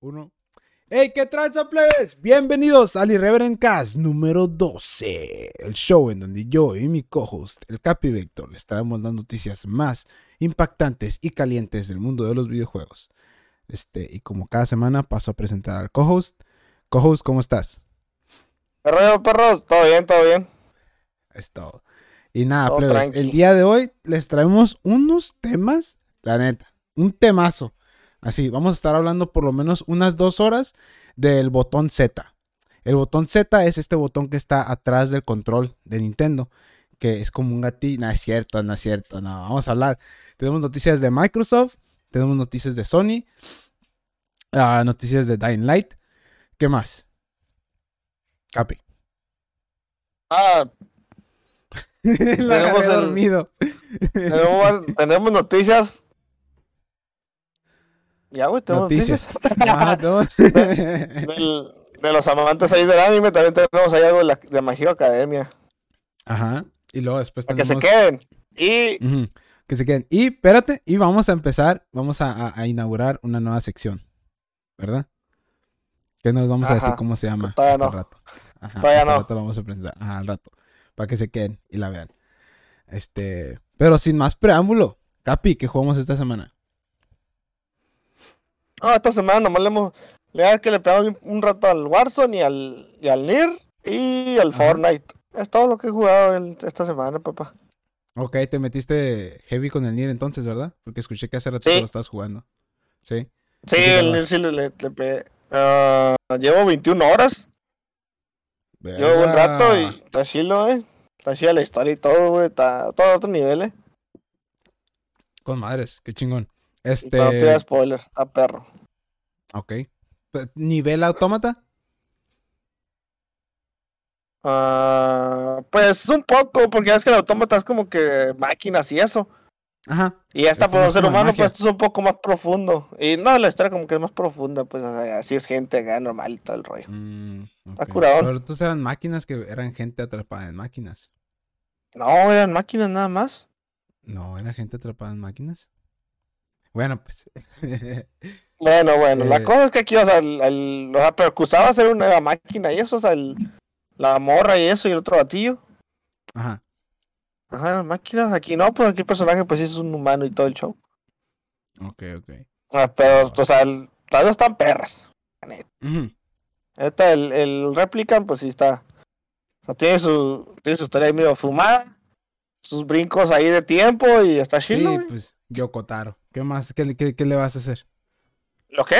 Uno. ¡Hey, qué tranza, plebes! Bienvenidos al Irreverent Cast número 12. El show en donde yo y mi co-host, el Capi Vector, les traemos las noticias más impactantes y calientes del mundo de los videojuegos. Este, y como cada semana paso a presentar al co-host. Co-host, ¿cómo estás? Perreo, perros, todo bien, todo bien. Es todo. Y nada, plebes, el día de hoy les traemos unos temas, la neta, un temazo. Así, vamos a estar hablando por lo menos unas dos horas del botón Z. El botón Z es este botón que está atrás del control de Nintendo, que es como un gatillo. No es cierto, no es cierto, no. Vamos a hablar. Tenemos noticias de Microsoft, tenemos noticias de Sony, uh, noticias de Dying Light. ¿Qué más? Capi. Ah, tenemos, el, tenemos noticias ya, güey, tenemos noticias. de, los amantes ahí del anime, también tenemos ahí algo de, la, de Magiro Academia. Ajá. Y luego después tenemos... Que se queden. Y... Que se queden. Y espérate, y vamos a empezar, vamos a, a, inaugurar una nueva sección. ¿Verdad? Que nos vamos a decir cómo se llama. Todavía no. Rato. Ajá, Todavía no. Rato lo vamos a presentar. Ajá, al rato. Para que se queden y la vean. Este. Pero sin más preámbulo. Capi, ¿qué jugamos esta semana? Ah, esta semana nomás le hemos. Le que le pegamos un rato al Warzone y al, y al Nier y al Fortnite. Es todo lo que he jugado esta semana, papá. Ok, te metiste heavy con el Nier entonces, ¿verdad? Porque escuché que hace rato lo estabas jugando. Sí. Sí, el Nier sí le, le, pegué. Ah, llevo 21 horas. Llevo buen rato y está chilo, eh. Está chila la historia y todo, güey. Está todo a otro nivel, eh. Con madres, qué chingón. Este... No te da spoiler, a perro. Ok. ¿Nivel autómata? Uh, pues un poco, porque es que el autómata es como que máquinas y eso. Ajá. Y esta por ser humano, pues esto es un poco más profundo. Y no, la historia como que es más profunda, pues así es gente acá normal y todo el rollo. Mm, Está curado. Pero tú eran máquinas que eran gente atrapada en máquinas. No, eran máquinas nada más. No, era gente atrapada en máquinas. Bueno, pues. bueno, bueno, la eh, cosa es que aquí, o sea, el, los percusaba hacer una máquina y eso, o sea, el, la morra y eso y el otro batillo. Ajá. Ajá, las máquinas, aquí no, pues aquí el personaje pues es un humano y todo el show. Ok, ok. Ah, pero, o sea, el, las dos están perras. Uh Esta, el, el Replicant, pues sí está. O sea, tiene su, tiene su historia medio fumada. Sus brincos ahí de tiempo y está chido. Sí, pues Yokotaro. ¿Qué más? ¿Qué, le vas a hacer? ¿Lo qué?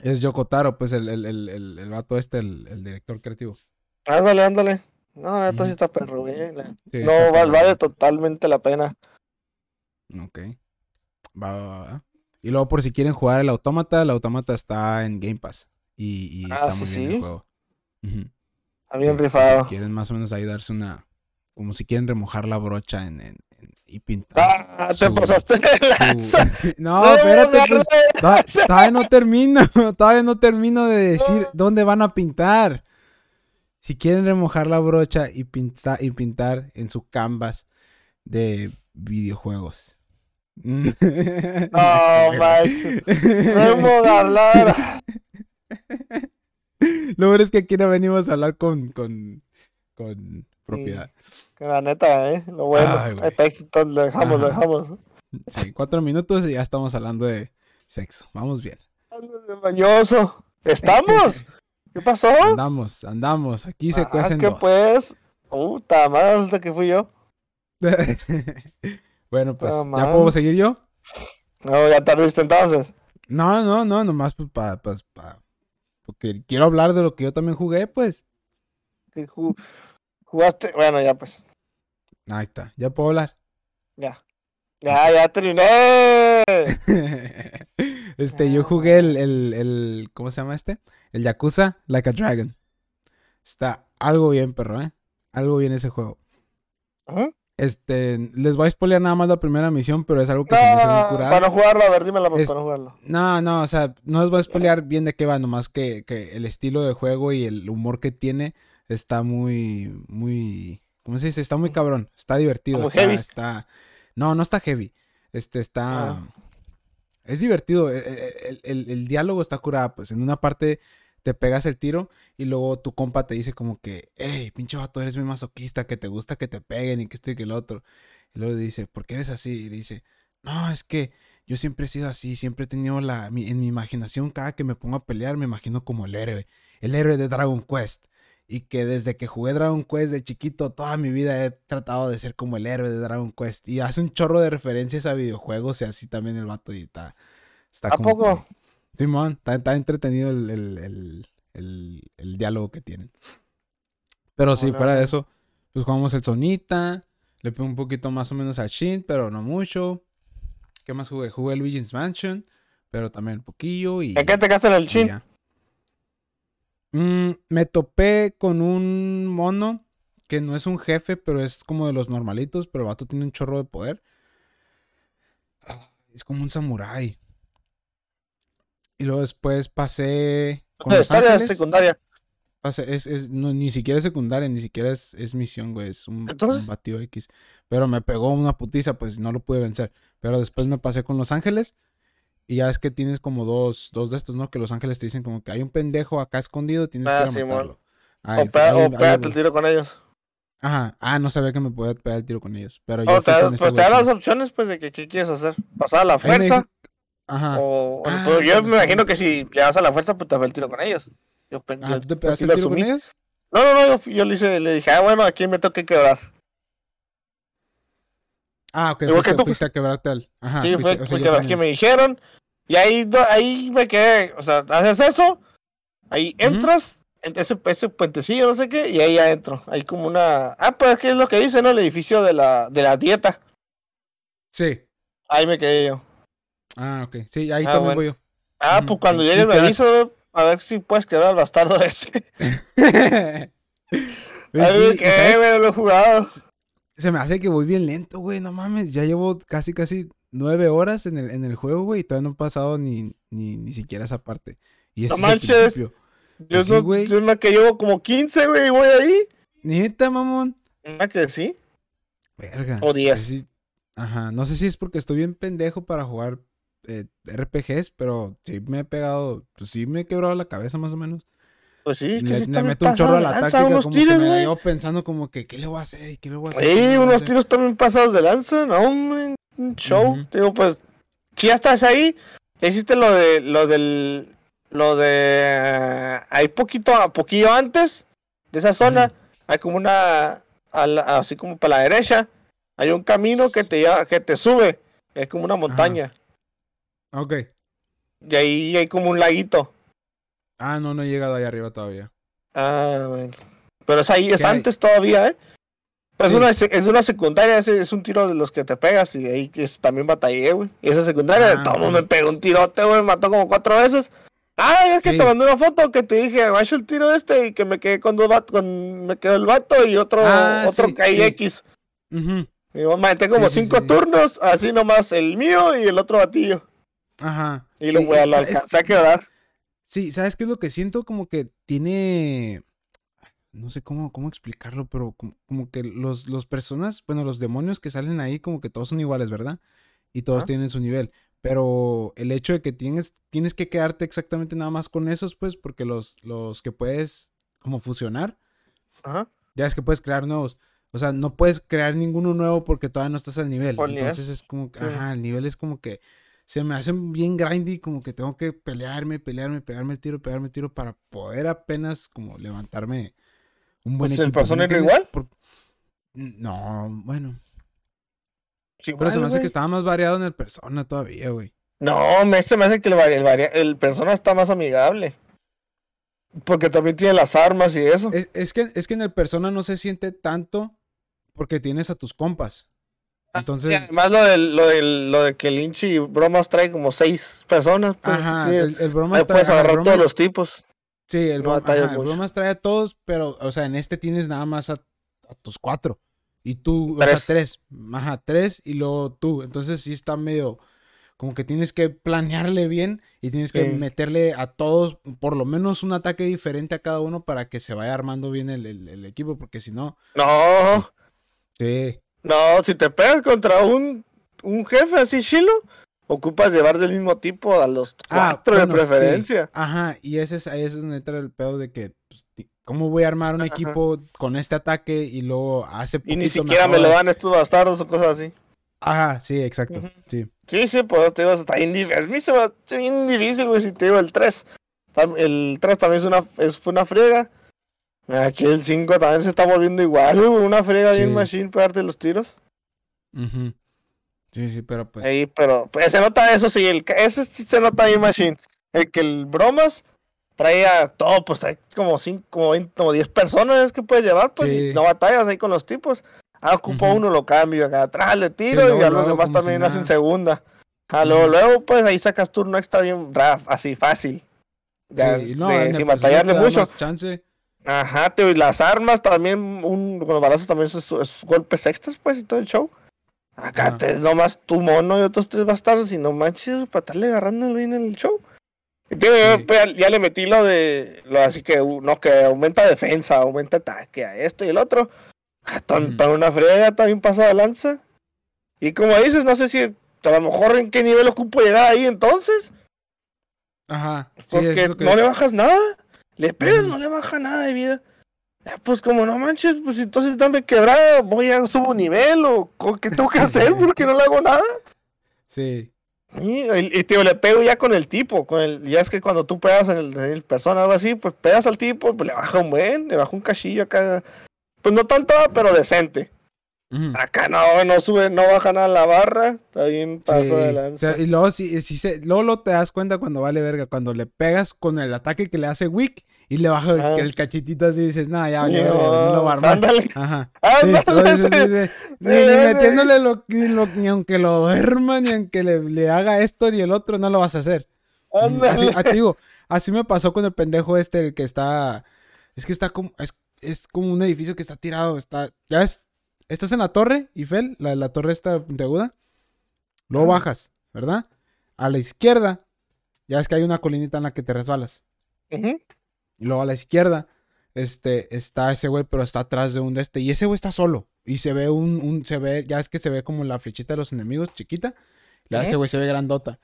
Es Yokotaro, pues el, el, el, el, el vato este, el, director creativo. Ándale, ándale. No, esto sí está perro, güey. no, vale, totalmente la pena. Ok. Va, va, va. Y luego por si quieren jugar el autómata, el autómata está en Game Pass. Y, y ah, está muy bien el juego. Está bien rifado. Si quieren más o menos ahí darse una... Como si quieren remojar la brocha en, en, y pintar. Ah, te pasaste No, espérate, pues, todavía no termino, todavía no termino de decir dónde van a pintar. Si quieren remojar la brocha y pintar, y pintar en su canvas de videojuegos. No, Max. Remojarla. Lo bueno es que aquí no venimos a hablar con, con, con propiedad. Que la neta, ¿eh? Lo bueno. Ay, lo dejamos, lo dejamos. Sí, cuatro minutos y ya estamos hablando de sexo. Vamos bien. Bañoso. ¿Estamos? ¿Qué pasó? Andamos, andamos. Aquí se ah, cuecen ¿qué pues? Puta madre, resulta que fui yo. bueno, pues, ¿ya puedo seguir yo? No, ya tardiste entonces. No, no, no, nomás pues para, pues, para, porque quiero hablar de lo que yo también jugué, pues. ¿Qué jugaste? Bueno, ya pues. Ahí está, ya puedo hablar. Ya. Ya, ya terminé. este, yo jugué el, el, el, ¿cómo se llama este? El Yakuza Like a Dragon. Está algo bien, perro, ¿eh? Algo bien ese juego. Este, les voy a spoilear nada más la primera misión, pero es algo que se me hace muy curado. Para no jugarlo, a ver, dímela para no jugarlo. No, no, o sea, no les voy a spoilear bien de qué va, nomás que, que el estilo de juego y el humor que tiene está muy, muy, ¿Cómo se dice? Está muy cabrón. Está divertido. Está, está. No, no está heavy. Este está. Ah. Es divertido. E, e, el, el, diálogo está curado. Pues en una parte te pegas el tiro y luego tu compa te dice como que, hey, pinche vato, eres muy masoquista, que te gusta que te peguen y que esto y que el otro. Y luego dice, ¿por qué eres así? Y dice, no, es que yo siempre he sido así, siempre he tenido la, en mi imaginación, cada que me pongo a pelear, me imagino como el héroe, el héroe de Dragon Quest. Y que desde que jugué Dragon Quest de chiquito, toda mi vida he tratado de ser como el héroe de Dragon Quest. Y hace un chorro de referencias a videojuegos y así también el vato y está... está ¿A poco? Simón, está, entretenido el, diálogo que tienen. Pero sí, fuera de eso, pues jugamos el Sonita. Le pego un poquito más o menos al Shin, pero no mucho. ¿Qué más jugué? Jugué Luigi's Mansion, pero también un poquillo. Y, ¿En qué te gastas el Shin? Mm, me topé con un mono que no es un jefe, pero es como de los normalitos, pero el vato tiene un chorro de poder. Es como un samurái. Y luego después pasé. Con los ángeles. secundaria. Pasé, es, es, no, ni siquiera es secundaria, ni siquiera es, es misión, güey. Es un, batido X. Pero me pegó una putiza, pues no lo pude vencer. Pero después me pasé con Los Ángeles. Y ya es que tienes como dos, dos de estos, ¿no? Que Los Ángeles te dicen como que hay un pendejo acá escondido, tienes ah, que ir a matarlo. o, pégate el tiro con ellos. Ajá. Ah, no sabía que me podía pegar el tiro con ellos. Pero yo te, pues te dan las opciones, pues, de que qué quieres hacer. Pasar a la fuerza. Ajá. O, ah, yo me imagino que si le das a la fuerza, pues te va el tiro con ellos. Yo, ah, ¿tú te pegaste el tiro con ellos? No, no, no, yo, le, hice, le dije, ah, bueno, aquí me toca quebrar. Ah, ok, Igual fuiste, que fuiste a quebrarte al... Ajá, sí, fue, o que, me dijeron. Y ahí, ahí me quedé, o sea, haces eso, ahí entras, en ese, ese puentecillo, no sé qué, y ahí ya entro. Hay como una... Ah, pues es que es lo que dice, ¿no? El edificio de la, de la dieta. Sí. Ahí me quedé yo. Ah, ok. Sí, ahí ah, también voy yo. Ah, pues cuando llegue me aviso, a ver si puedes quedar al bastardo ese. Pues Ay, sí, qué, lo he jugado. Se me hace que voy bien lento, güey, no mames. Ya llevo casi, casi nueve horas en el, en el juego, güey, y todavía no he pasado ni, ni, ni siquiera esa parte. Y ese no manches. yo, pues no, yo una que llevo como 15, güey, y voy ahí. Neta, mamón. Una que sí. Verga. O 10. Ajá, no sé si es porque estoy bien pendejo para jugar eh, RPGs, pero sí me he pegado, pues sí me he quebrado la cabeza más o menos. Pues sí, que le, meto un chorro a la táctica, como tiros, me llevo pensando como que, ¿qué le voy a hacer? ¿Y qué le voy a hacer? Sí, unos tiros también pasados de lanza, no, hombre, un show. Digo, pues, si ya estás ahí, hiciste lo de, lo del, lo de, hay poquito, poquillo antes de esa zona, hay como una, así como para la derecha, hay un camino que te, que te sube, es como una montaña. Ok. Y ahí hay como un laguito. Ah, no, no he llegado ahí arriba todavía. Ah, bueno. Pero es ahí, es antes todavía, ¿eh? Pues es, una, es una secundaria, es, un tiro de los que te pegas y ahí es, también batallé, güey. Y esa secundaria, ah, todo me pegó un tirote, güey, me mató como cuatro veces. Ah, es que te mandé una foto que te dije, hecho el tiro este y que me quedé con dos vatos, con, me quedó el vato y otro, ah, otro KX. Uh Y yo me metí como cinco turnos, así nomás el mío y el otro batillo. Ajá. Y lo voy a alcanzar a quedar. Sí, ¿sabes qué es lo que siento? Como que tiene. No sé cómo, cómo explicarlo, pero como, que los, los personas, bueno, los demonios que salen ahí, como que todos son iguales, ¿verdad? Y todos tienen su nivel. Pero el hecho de que tienes, tienes que quedarte exactamente nada más con esos, pues, porque los, los que puedes como fusionar, Ajá. ya es que puedes crear nuevos. O sea, no puedes crear ninguno nuevo porque todavía no estás al nivel. Entonces es como que, ajá, el nivel es como que se me hacen bien grindy, como que tengo que pelearme, pelearme, pegarme el tiro, pegarme el tiro para poder apenas como levantarme un buen equipo. ¿El personaje igual? No, bueno. Pero se me hace que estaba más variado en el persona todavía, güey. No, me, se me hace que el, el, el persona está más amigable. Porque también tiene las armas y eso. Es, que, es que en el persona no se siente tanto porque tienes a tus compas. Entonces. además lo de, lo, de, lo de que Lynch y Bromas trae como seis personas. Pues, ajá, el, el Bromas trae. Puedes agarrar todos los tipos. Sí, el, Bromas trae a todos, pero, o sea, en este tienes nada más a, tus cuatro. Y tú, o sea, tres. Ajá, tres y luego tú. Entonces sí está medio. Como que tienes que planearle bien y tienes que meterle a todos por lo menos un ataque diferente a cada uno para que se vaya armando bien el, el equipo, porque si no. No. Sí. No, si te pegas contra un, un jefe así chilo, ocupas llevar del mismo tipo a los ah, cuatro de preferencia. Ajá, y ese es, ahí es donde entra el pedo de que, pues, ¿cómo voy a armar un equipo con este ataque y luego hace Y ni siquiera me lo dan estos bastardos o cosas así. Ajá, sí, exacto, sí. Sí, sí, pues te digo, está bien difícil. A mí se me bien difícil, güey, si te digo el 3. El 3 también es una, es, fue una friega. Aquí el 5 también se está volviendo igual, una friega bien machine pegarte los tiros. Sí, sí, pero pues. Ahí, pero pues, se nota eso, sí, el, ese sí se nota bien machine. El que el bromas traía todo, pues trae como 5, como 20, como 10 personas que puedes llevar, pues, y no batallas ahí con los tipos. Ah, ocupa uno, lo cambio acá atrás, le tiro y a los demás también hacen segunda. Ah, luego, pues ahí sacas turno extra bien así fácil. sí, no, sin batallarle mucho. Chance. Ajá, te, y las armas también, un, con los balazos también es, golpes extras, pues, y todo el show. Acá te, nomás tu mono y otros tres bastardos y no manches para estarle agarrando bien en el show. Y pues, ya, le metí lo de, lo así que, no, que aumenta defensa, aumenta ataque a esto y el otro. Para una frega también pasa de lanza. Y como dices, no sé si a lo mejor en qué nivel ocupo llegar ahí entonces. Ajá. Porque no le bajas nada. Le pegas, no le baja nada de vida. pues como no manches, pues entonces dame quebrada, voy a subo nivel o qué tengo que hacer porque no le hago nada. Sí. Y, tío, le pego ya con el tipo, con el, ya es que cuando tú pegas en el, en el persona o algo así, pues pegas al tipo, pues le baja un buen, le baja un cachillo acá pues no tanto, pero decente. Acá no, no sube, no baja nada la barra, está bien paso de lanza. y luego, si, si se, luego te das cuenta cuando vale verga, cuando le pegas con el ataque que le hace Wick y le baja el, cachitito así y dices, no, ya, ya, no, lo va a armar. Ándale. Ajá. Ándale. ni, metiéndole lo, ni, lo, ni aunque lo duerma, ni aunque le, le, haga esto ni el otro, no lo vas a hacer. Así, así, digo, así me pasó con el pendejo este, el que está, es que está como, es es como un edificio que está tirado, está, ya ves, estás en la torre, Ifel, la, la torre está puntiaguda, luego bajas, ¿verdad? A la izquierda, ya ves que hay una colinita en la que te resbalas. Y luego a la izquierda, este, está ese güey, pero está atrás de un de este, y ese güey está solo, y se ve un, un, se ve, ya es que se ve como la flechita de los enemigos, chiquita, la ese güey se ve grandota.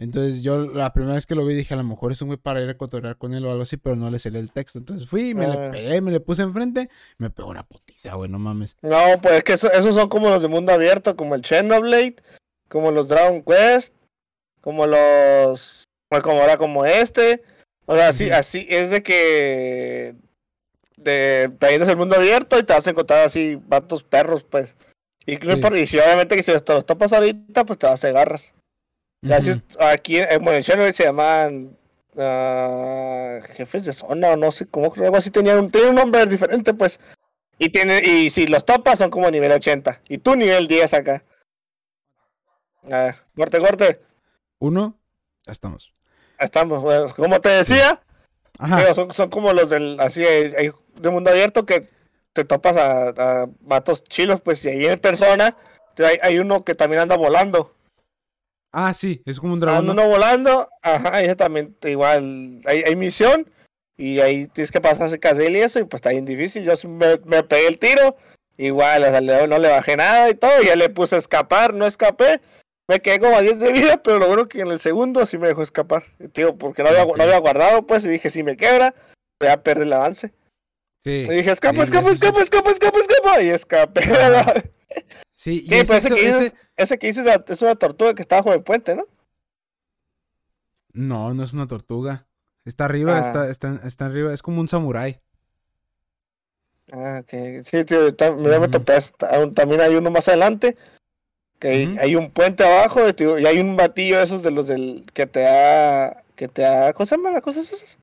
Entonces yo la primera vez que lo vi dije, a lo mejor es un güey para ir a cotorrear con él o algo así, pero no le salió el texto. Entonces fui, me le ah. pegué, me le puse enfrente, me pegó una putiza, güey, no mames. No, pues es que esos son como los de mundo abierto, como el Xenoblade, como los Dragon Quest, como los... Pues como ahora como este. O sea, así, así es de que... De, te el mundo abierto y te vas a encontrar así, vatos perros, pues. Y, y si obviamente que si te los topas ahorita, pues te vas a hacer garras. Gracias. Aquí en el se llaman uh, jefes de zona o no sé cómo, algo así tenían un, un nombre diferente, pues. Y tiene, y si los topas son como nivel 80. Y tú nivel 10 acá. A ver, corte, corte. Uno, estamos. Estamos, bueno, como te decía, son, son, como los del, así, hay, de mundo abierto que te topas a, a vatos chilos, pues, y ahí en persona hay, hay uno que también anda volando. Ah, sí, es como un dragón. Ando uno volando, ajá, también igual, hay, hay misión y ahí tienes que pasarse casel y eso y pues está bien difícil. Yo me, me pegué el tiro, igual, o sea, no le bajé nada y todo, ya le puse a escapar, no escapé. Me quedé como a 10 de vida, pero lo bueno que en el segundo sí me dejó escapar. Tío, porque no había, no había guardado, pues, y dije, si me quebra, voy a perder el avance. Sí. Y dije, escapa, escapa, escapa, escapa, escapa, escapa, y escapé. Sí, y ese, que dices, ese... que dices es una tortuga que está bajo el puente, ¿no? No, no es una tortuga. Está arriba, ah. está, está, está, arriba, es como un samurái. Ah, ok. Sí, tío, me topé. También hay uno más adelante. Que hay, un puente abajo y hay un batillo esos de los del que te da. que te da. ¿Cómo se llama las cosas esas?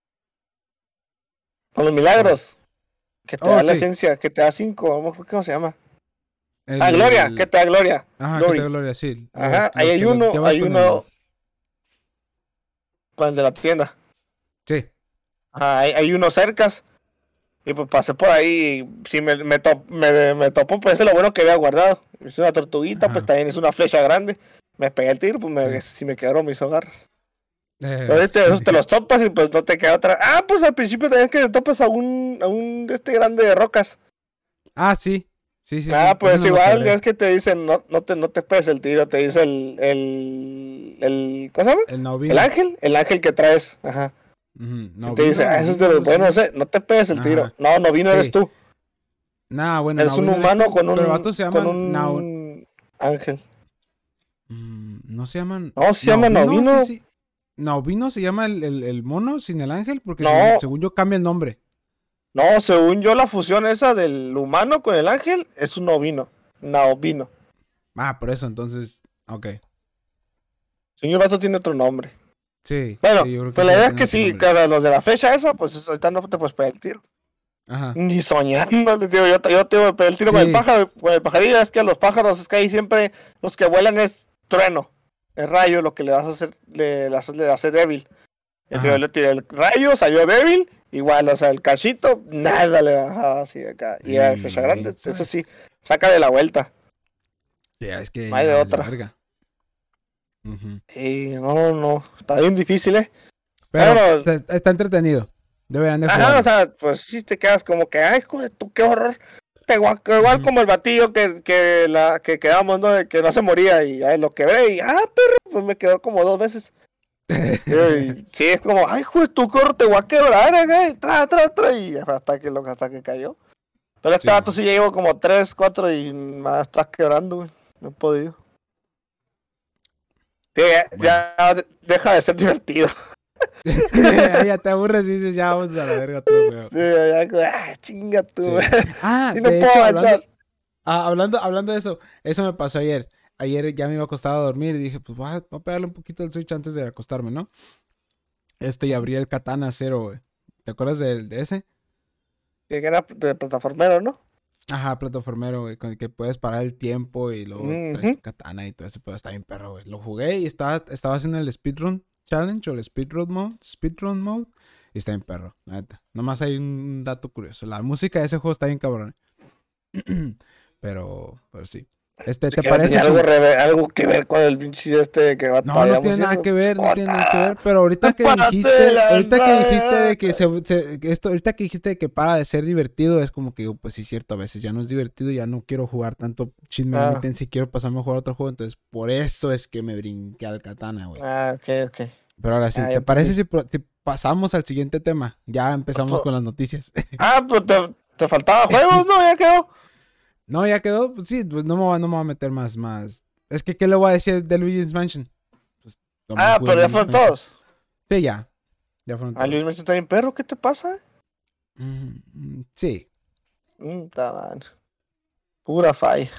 Con los milagros. Que te oh, da la esencia, que te da cinco. ¿Cómo se llama? Ah, Gloria, ¿qué tal, Gloria? Ajá, ¿qué tal, Gloria? Sí. Ajá, ahí hay uno, hay uno. Con el de la tienda. Sí. Ajá, hay, hay uno cercas. Y pues pasé por ahí. Si me, me, me, me topó, pues eso es lo bueno que había guardado. Es una tortuguita, pues también es una flecha grande. Me pegué el tiro, pues me, si me quedaron mis hogarras. Eh, este, esos te los topas y pues no te queda otra. Ah, pues al principio tenías que te topas a un, a un este grande de rocas. Ah, sí. Sí, sí. Ah, pues igual, es que te dicen, no, no te, no te pegues el tiro, te dice el, el, el, ¿cómo se llama? El novino. El ángel, el ángel que traes, ajá. te dice, ah, eso es de los buenos, sé, no te pegues el tiro. No, novino eres tú. Nah, bueno. Es un humano con un, se con un ángel. Mm, no se llaman. No, se llama novino. Novino se llama el, el, el, mono sin el ángel, porque según yo cambia el nombre. No, según yo, la fusión esa del humano con el ángel es un novino. Naovino. Ah, por eso, entonces. Ok. Señor Vato tiene otro nombre. Sí. Bueno, pues la idea es que sí, cada los de la fecha esa, pues ahorita no te puedes pegar el tiro. Ajá. Ni soñando, digo, yo, yo tengo que pegar el tiro con el pájaro, con el pajarillo, es que a los pájaros es que ahí siempre los que vuelan es trueno, el rayo, lo que le vas a hacer, le, le hace, débil. El le tiré el rayo, salió débil Igual, o sea, el cachito, nada le bajaba así acá. Y a fecha grande, eso sí, saca de la vuelta. Ya, es que. No hay de otra. Y no, no, está bien difícil, ¿eh? Pero, está entretenido. Deberían de Ajá, o sea, pues sí te quedas como que, ay, joder, tú qué horror. Igual, igual como el batillo que, que, la, que quedamos, ¿no? De que no se moría y ahí lo quebré y, ah, perro, pues me quedó como dos veces sí, es como, ay, juez, tu corte te voy a quebrar, ¿eh? Tra, tra, tra, y hasta que, hasta que cayó. Pero este sí, sí llevo como 3, 4 y me estás quebrando, güey. No he podido. Sí, ya, deja de ser divertido. ya te aburres y dices, ya vamos a la verga todo, Sí, ya, ah, chinga tú, Ah, no de hecho, hablando, ah, hablando, hablando de eso, eso me pasó ayer ayer ya me iba a acostar a dormir y dije, pues voy a, pegarle un poquito el Switch antes de acostarme, ¿no? Este y abrí el Katana Zero, güey. ¿Te acuerdas de, ese? Que era de plataformero, ¿no? Ajá, plataformero, güey, con el que puedes parar el tiempo y luego traes tu katana y todo ese, pero está bien perro, güey. Lo jugué y estaba, estaba haciendo el speedrun challenge o el speedrun mode, speedrun mode, y está bien perro, la neta. Nomás hay un dato curioso, la música de ese juego está bien cabrón. pero, pero sí. Este, ¿te parece? Algo, algo, que ver con el pinche este que va No, no tiene nada que ver, no tiene nada que ver, pero ahorita que dijiste, ahorita que dijiste de que se, esto, ahorita que dijiste de que para de ser divertido, es como que pues sí es cierto, a veces ya no es divertido, ya no quiero jugar tanto chisme ah. si quiero pasarme a jugar otro juego, entonces por eso es que me brinqué al katana, güey. Ah, ok, ok. Pero ahora sí, ah, ¿te parece si, pasamos al siguiente tema? Ya empezamos con las noticias. Ah, pues te, te faltaba juegos, ¿no? Ya quedó. No, ya quedó. Pues sí, pues no me, voy, no me voy a meter más, más. Es que, ¿qué le voy a decir de Luigi's Mansion? Pues, ah, pero ya fueron todos. Sí, ya. Ya fueron todos. ¿A Luigi's Mansion está bien perro? ¿Qué te pasa? Mm, sí. Mm, está Pura falla.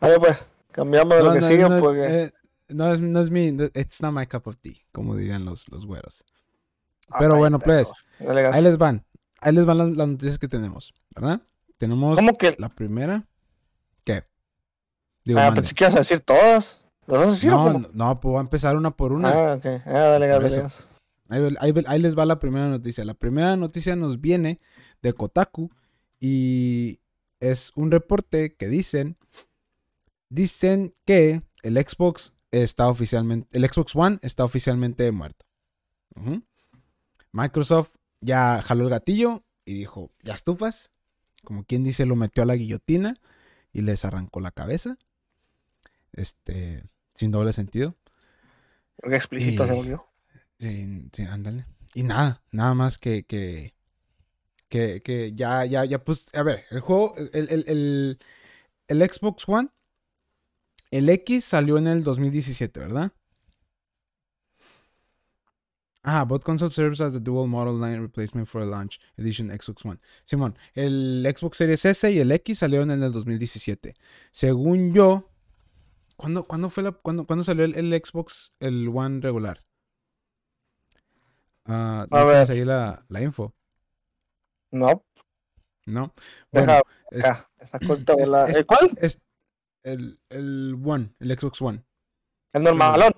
A ver, pues, cambiamos de lo que sigue porque... Eh, no, es, no es mi... It's not my cup of tea, como dirían los, los güeros. Pero bueno, pues, ahí les van. Ahí les van las, las noticias que tenemos, ¿verdad? Tenemos ¿Cómo que? la primera. ¿Qué? ah, pensé que ibas a decir todas. vas a decir no, no, pues voy a empezar una por una. Ah, ok. Ah, dale, dale. Ahí, ahí, les va la primera noticia. La primera noticia nos viene de Kotaku y es un reporte que dicen dicen que el Xbox está oficialmente el Xbox One está oficialmente muerto. Microsoft ya jaló el gatillo y dijo, "Ya estufas, como quien dice, lo metió a la guillotina y les arrancó la cabeza. Este, sin doble sentido. Porque explícito se volvió. Sí, sí, ándale. Y nada, nada más que, que, que, que ya, ya, ya, pues, a ver, el juego, el, el, el, el Xbox One, el X salió en el 2017, ¿verdad? Ah, both console serves as the dual model line replacement for a launch edition Xbox One. Simón, el Xbox Series S y el X salieron en el 2017. Según yo, ¿cuándo, fue la, cuándo, salió el, Xbox, el One regular? Uh, a ver. ahí la, la, info? No. No. Deja, ¿El cuál? Es el, el One, el Xbox One. El normalón.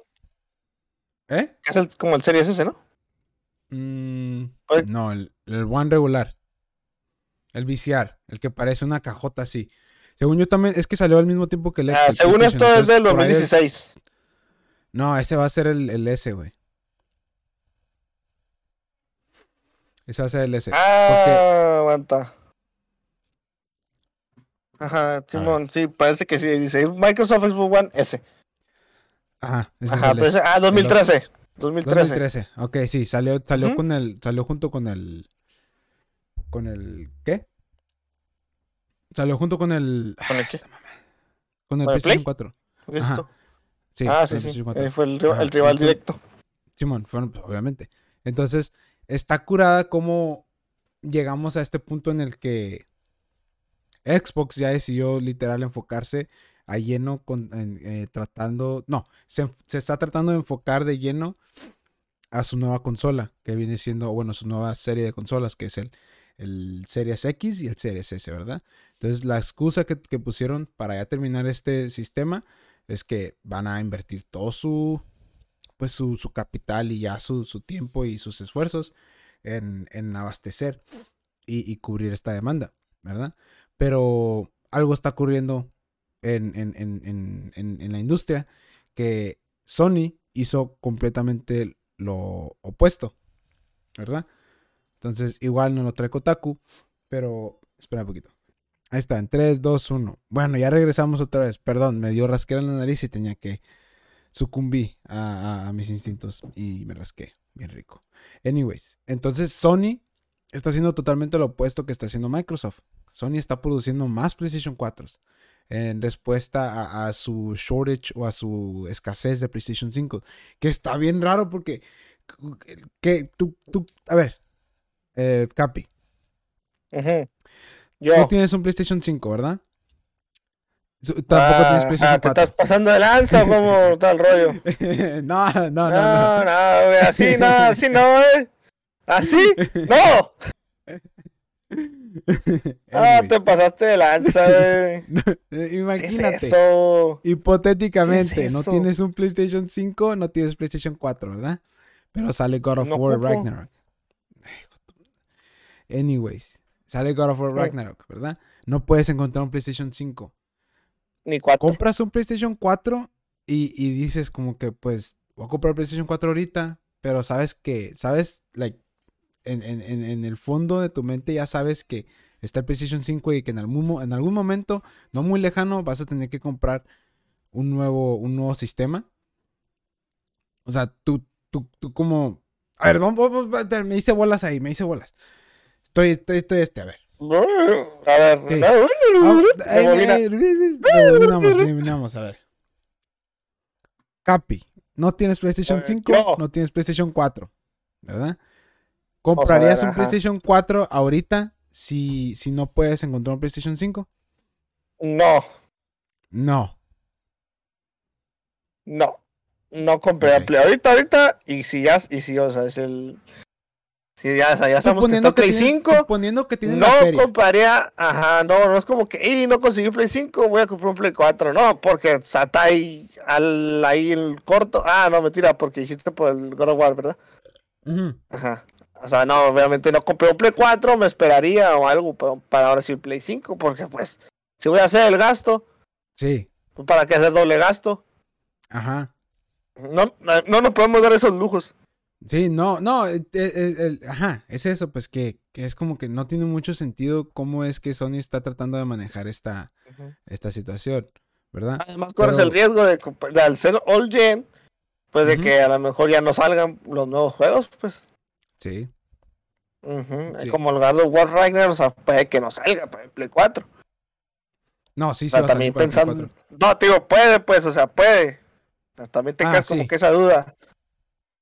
¿Eh? es el, como el Series S, ¿no? Mm, no, el, One regular. El VCR, el que parece una cajota así. Según yo también, es que salió al mismo tiempo que el ah, Según esto es del 2016. No, ese va a ser el, el S, güey. Ese va a ser el S. Ah, aguanta. Ajá, Simón, sí, parece que sí. Dice Microsoft Xbox One S. Ajá, Ajá, pues, ah, 2013. 2013. 2013. Ok, sí, salió, salió con el, salió junto con el, con el, ¿qué? Salió junto con el, ¿Con el qué? con el ¿Con el PlayStation Play? 4. ¿Qué es Ajá. Sí, ah, sí, sí. PlayStation 4. Eh, fue el, rival- el directo. Simón, fueron, pues, obviamente. Entonces, está curada cómo llegamos a este punto en el que Xbox ya decidió literal enfocarse a lleno con eh, tratando, no, se, se está tratando de enfocar de lleno a su nueva consola, que viene siendo, bueno, su nueva serie de consolas, que es el, el Series X y el Series S, ¿verdad? Entonces, la excusa que, que pusieron para ya terminar este sistema es que van a invertir todo su, pues su, su capital y ya su, su tiempo y sus esfuerzos en, en abastecer y, y cubrir esta demanda, ¿verdad? Pero algo está ocurriendo en, en- en- en- la industria que Sony hizo completamente lo opuesto, ¿verdad? Entonces, igual no lo trae Kotaku, pero espera un poquito. Ahí está, en 3, 2, 1. Bueno, ya regresamos otra vez. Perdón, me dio rasquera en la nariz y tenía que sucumbí a, a- a mis instintos y me rasqué. Bien rico. Anyways, entonces Sony está haciendo totalmente lo opuesto que está haciendo Microsoft. Sony está produciendo más PlayStation 4 en respuesta a, a su shortage o a su escasez de PlayStation 5. Que está bien raro porque que tú, tú, a ver, eh, Capi, tú Yo. tienes un PlayStation 5, ¿verdad? Tampoco tienes Ah, PlayStation ah, ¿Te 4. estás pasando de lanza o cómo está el rollo? no, no, no, No, no. no, güey, así no, así no, eh. ¿Así? ¡No! Ah, te pasaste de lanza, güey. ¿Qué Imagínate. es eso? Hipotéticamente, ¿Qué es no tienes un PlayStation 5, no tienes PlayStation 4, ¿verdad? Pero sale God of No War. Ragnarok. Anyways, sale God of War. Ragnarok, ¿verdad? No puedes encontrar un PlayStation 5. Ni cuatro. Compras un PlayStation 4 y, y dices como que pues voy a comprar PlayStation 4 ahorita, pero sabes que, sabes, like, en, en- en- en el fondo de tu mente ya sabes que está el PlayStation 5 y que en algún, en algún momento, no muy lejano, vas a tener que comprar un nuevo, un nuevo sistema. O sea, tú, tú, tú como... A ver, vamos, vamos, vamos, me hice bolas ahí, me hice bolas. Estoy, estoy, estoy este, a ver. A ver. Sí. Ah, Rebobinamos, rebobinamos, a ver. Capi, no tienes PlayStation Eh, 5, yo. no tienes PlayStation 4, ¿verdad? ¿Comprarías un ajá. PlayStation 4 ahorita si, si no puedes encontrar un PlayStation 5? No, No. no. No compré Play. Ahorita, ahorita. Y si ya, y si, o sea, es el. Si ya, o sea, ya sabemos que está Play tienes, 5. suponiendo que tienes No compraría, ajá, no, no es como que, y no conseguí Play 5, voy a comprar un Play 4, no, porque o sea, está ahí, al, ahí el corto, ah, no, mentira, porque dijiste por el God of War, ¿verdad? Ajá, o sea, no, obviamente no compré un Play 4, me esperaría o algo, pero para ahora sí el Play 5, porque pues, si voy a hacer el gasto, Sí, pues, ¿para qué hacer doble gasto? ajá. No, no, no nos podemos dar esos lujos. Sí, no, no, eh, eh, el- ajá, es eso, pues que, que es como que no tiene mucho sentido cómo es que Sony está tratando de manejar esta, esta situación, ¿verdad? Además corres Pero- el riesgo de, de al ser all gen, pues de que a lo mejor ya no salgan los nuevos juegos, pues. Sí. Sí. Es como el of War Ragnarok, o sea, puede que no salga para el Play 4. No, sí, O sí. sea, va a salir también pensando. 4. No, te digo, puede, pues, o sea, puede. O sea, también te Ah, sí. como que esa duda.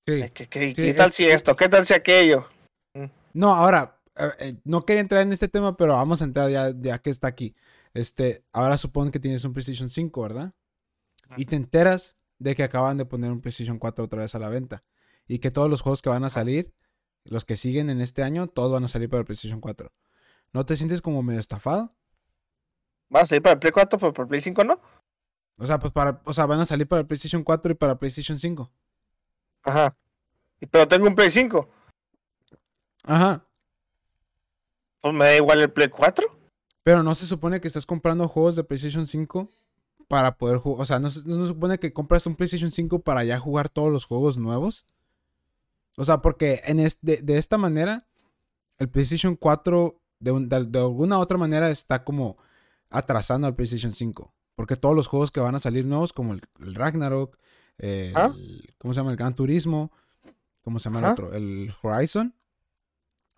Sí. de que- ¿Qué tal es- si esto? ¿Qué tal si aquello? No, ahora, eh, eh, no quería entrar en este tema, pero vamos a entrar ya, ya que está aquí. Este, ahora supone que tienes un PlayStation 5, ¿verdad? Y te enteras de que acaban de poner un PlayStation 4 otra vez a la venta. Y que todos los juegos que van a salir, los que siguen en este año, todos van a salir para el PlayStation 4. ¿No te sientes como medio estafado? ¿Va a salir para el Play 4, pero para el Play 5 no? O sea, pues para, o sea, van a salir para el PlayStation 4 y para PlayStation 5. Ajá. Pero tengo un Play 5. Ajá. Pues me da igual el Play 4. Pero no se supone que estás comprando juegos de PlayStation 5 para poder jugar. O sea, no se, no se supone que compras un PlayStation 5 para ya jugar todos los juegos nuevos. O sea, porque en es- de, de esta manera, el PlayStation 4 de, un- de- de alguna otra manera está como atrasando al PlayStation 5. Porque todos los juegos que van a salir nuevos, como el, Ragnarok, ¿Ah? el, ¿cómo se llama? El Gran Turismo, ¿cómo se llama el otro? El Horizon.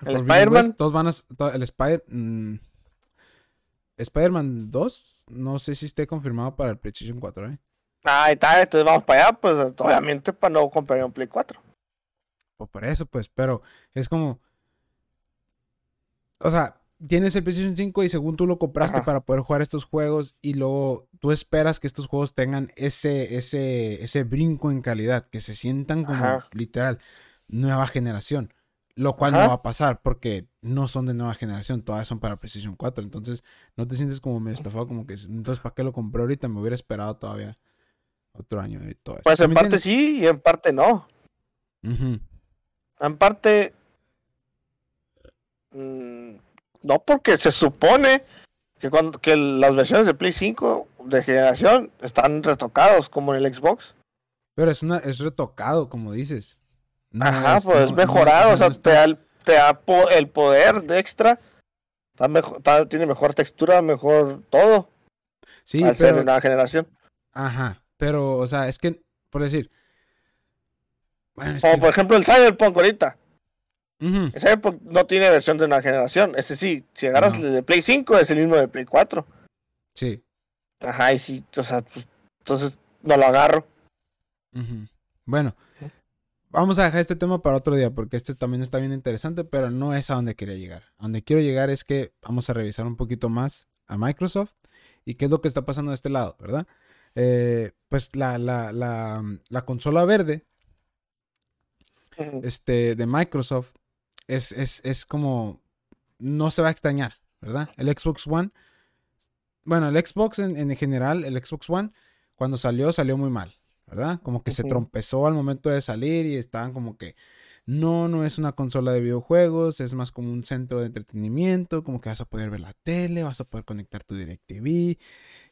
El Spider-Man. Todos van a. el Spider. Mm, Spider-Man 2, no sé si esté confirmado para el PlayStation 4, ¿eh? Ah, está, entonces vamos para allá, pues obviamente para no comprar un Play 4. Por eso, pues, pero es como. O sea, tienes el PlayStation 5 y según tú lo compraste para poder jugar estos juegos y luego tú esperas que estos juegos tengan ese, ese, ese brinco en calidad, que se sientan como literal nueva generación. Lo cual no va a pasar porque no son de nueva generación, todas son para PlayStation 4. Entonces, no te sientes como medio estafado, como que entonces, ¿para qué lo compré ahorita? Me hubiera esperado todavía otro año y todo eso. Pues en parte sí y en parte no. En parte. Mm, no, porque se supone que, cuando, que las versiones de Play 5 de generación están retocados como en el Xbox. Pero es, una, es retocado, como dices. Ajá, pues mejorado, o sea, te, da el, te, da el, poder de extra. tiene mejor textura, mejor todo. Sí, al ser nueva generación. Ajá, pero, o sea, es que, por decir. Como por ejemplo el Cyberpunk ahorita. El Cyberpunk no tiene versión de una generación. Ese sí, si agarras el de Play 5, es el mismo de Play 4. Sí. Ajá, y sí, o sea, pues, entonces no lo agarro. Bueno, Vamos a dejar este tema para otro día porque este también está bien interesante, pero no es a donde quería llegar. A donde quiero llegar es que vamos a revisar un poquito más a Microsoft y qué es lo que está pasando de este lado, ¿verdad? Eh, pues la, la, la, la, consola verde este, de Microsoft es, es, es como... No se va a extrañar, ¿verdad? El Xbox One... Bueno, el Xbox en, en general, el Xbox One, cuando salió, salió muy mal. ¿verdad? Como que se trompezó al momento de salir y estaban como que no, no es una consola de videojuegos, es más como un centro de entretenimiento, como que vas a poder ver la tele, vas a poder conectar tu DirecTV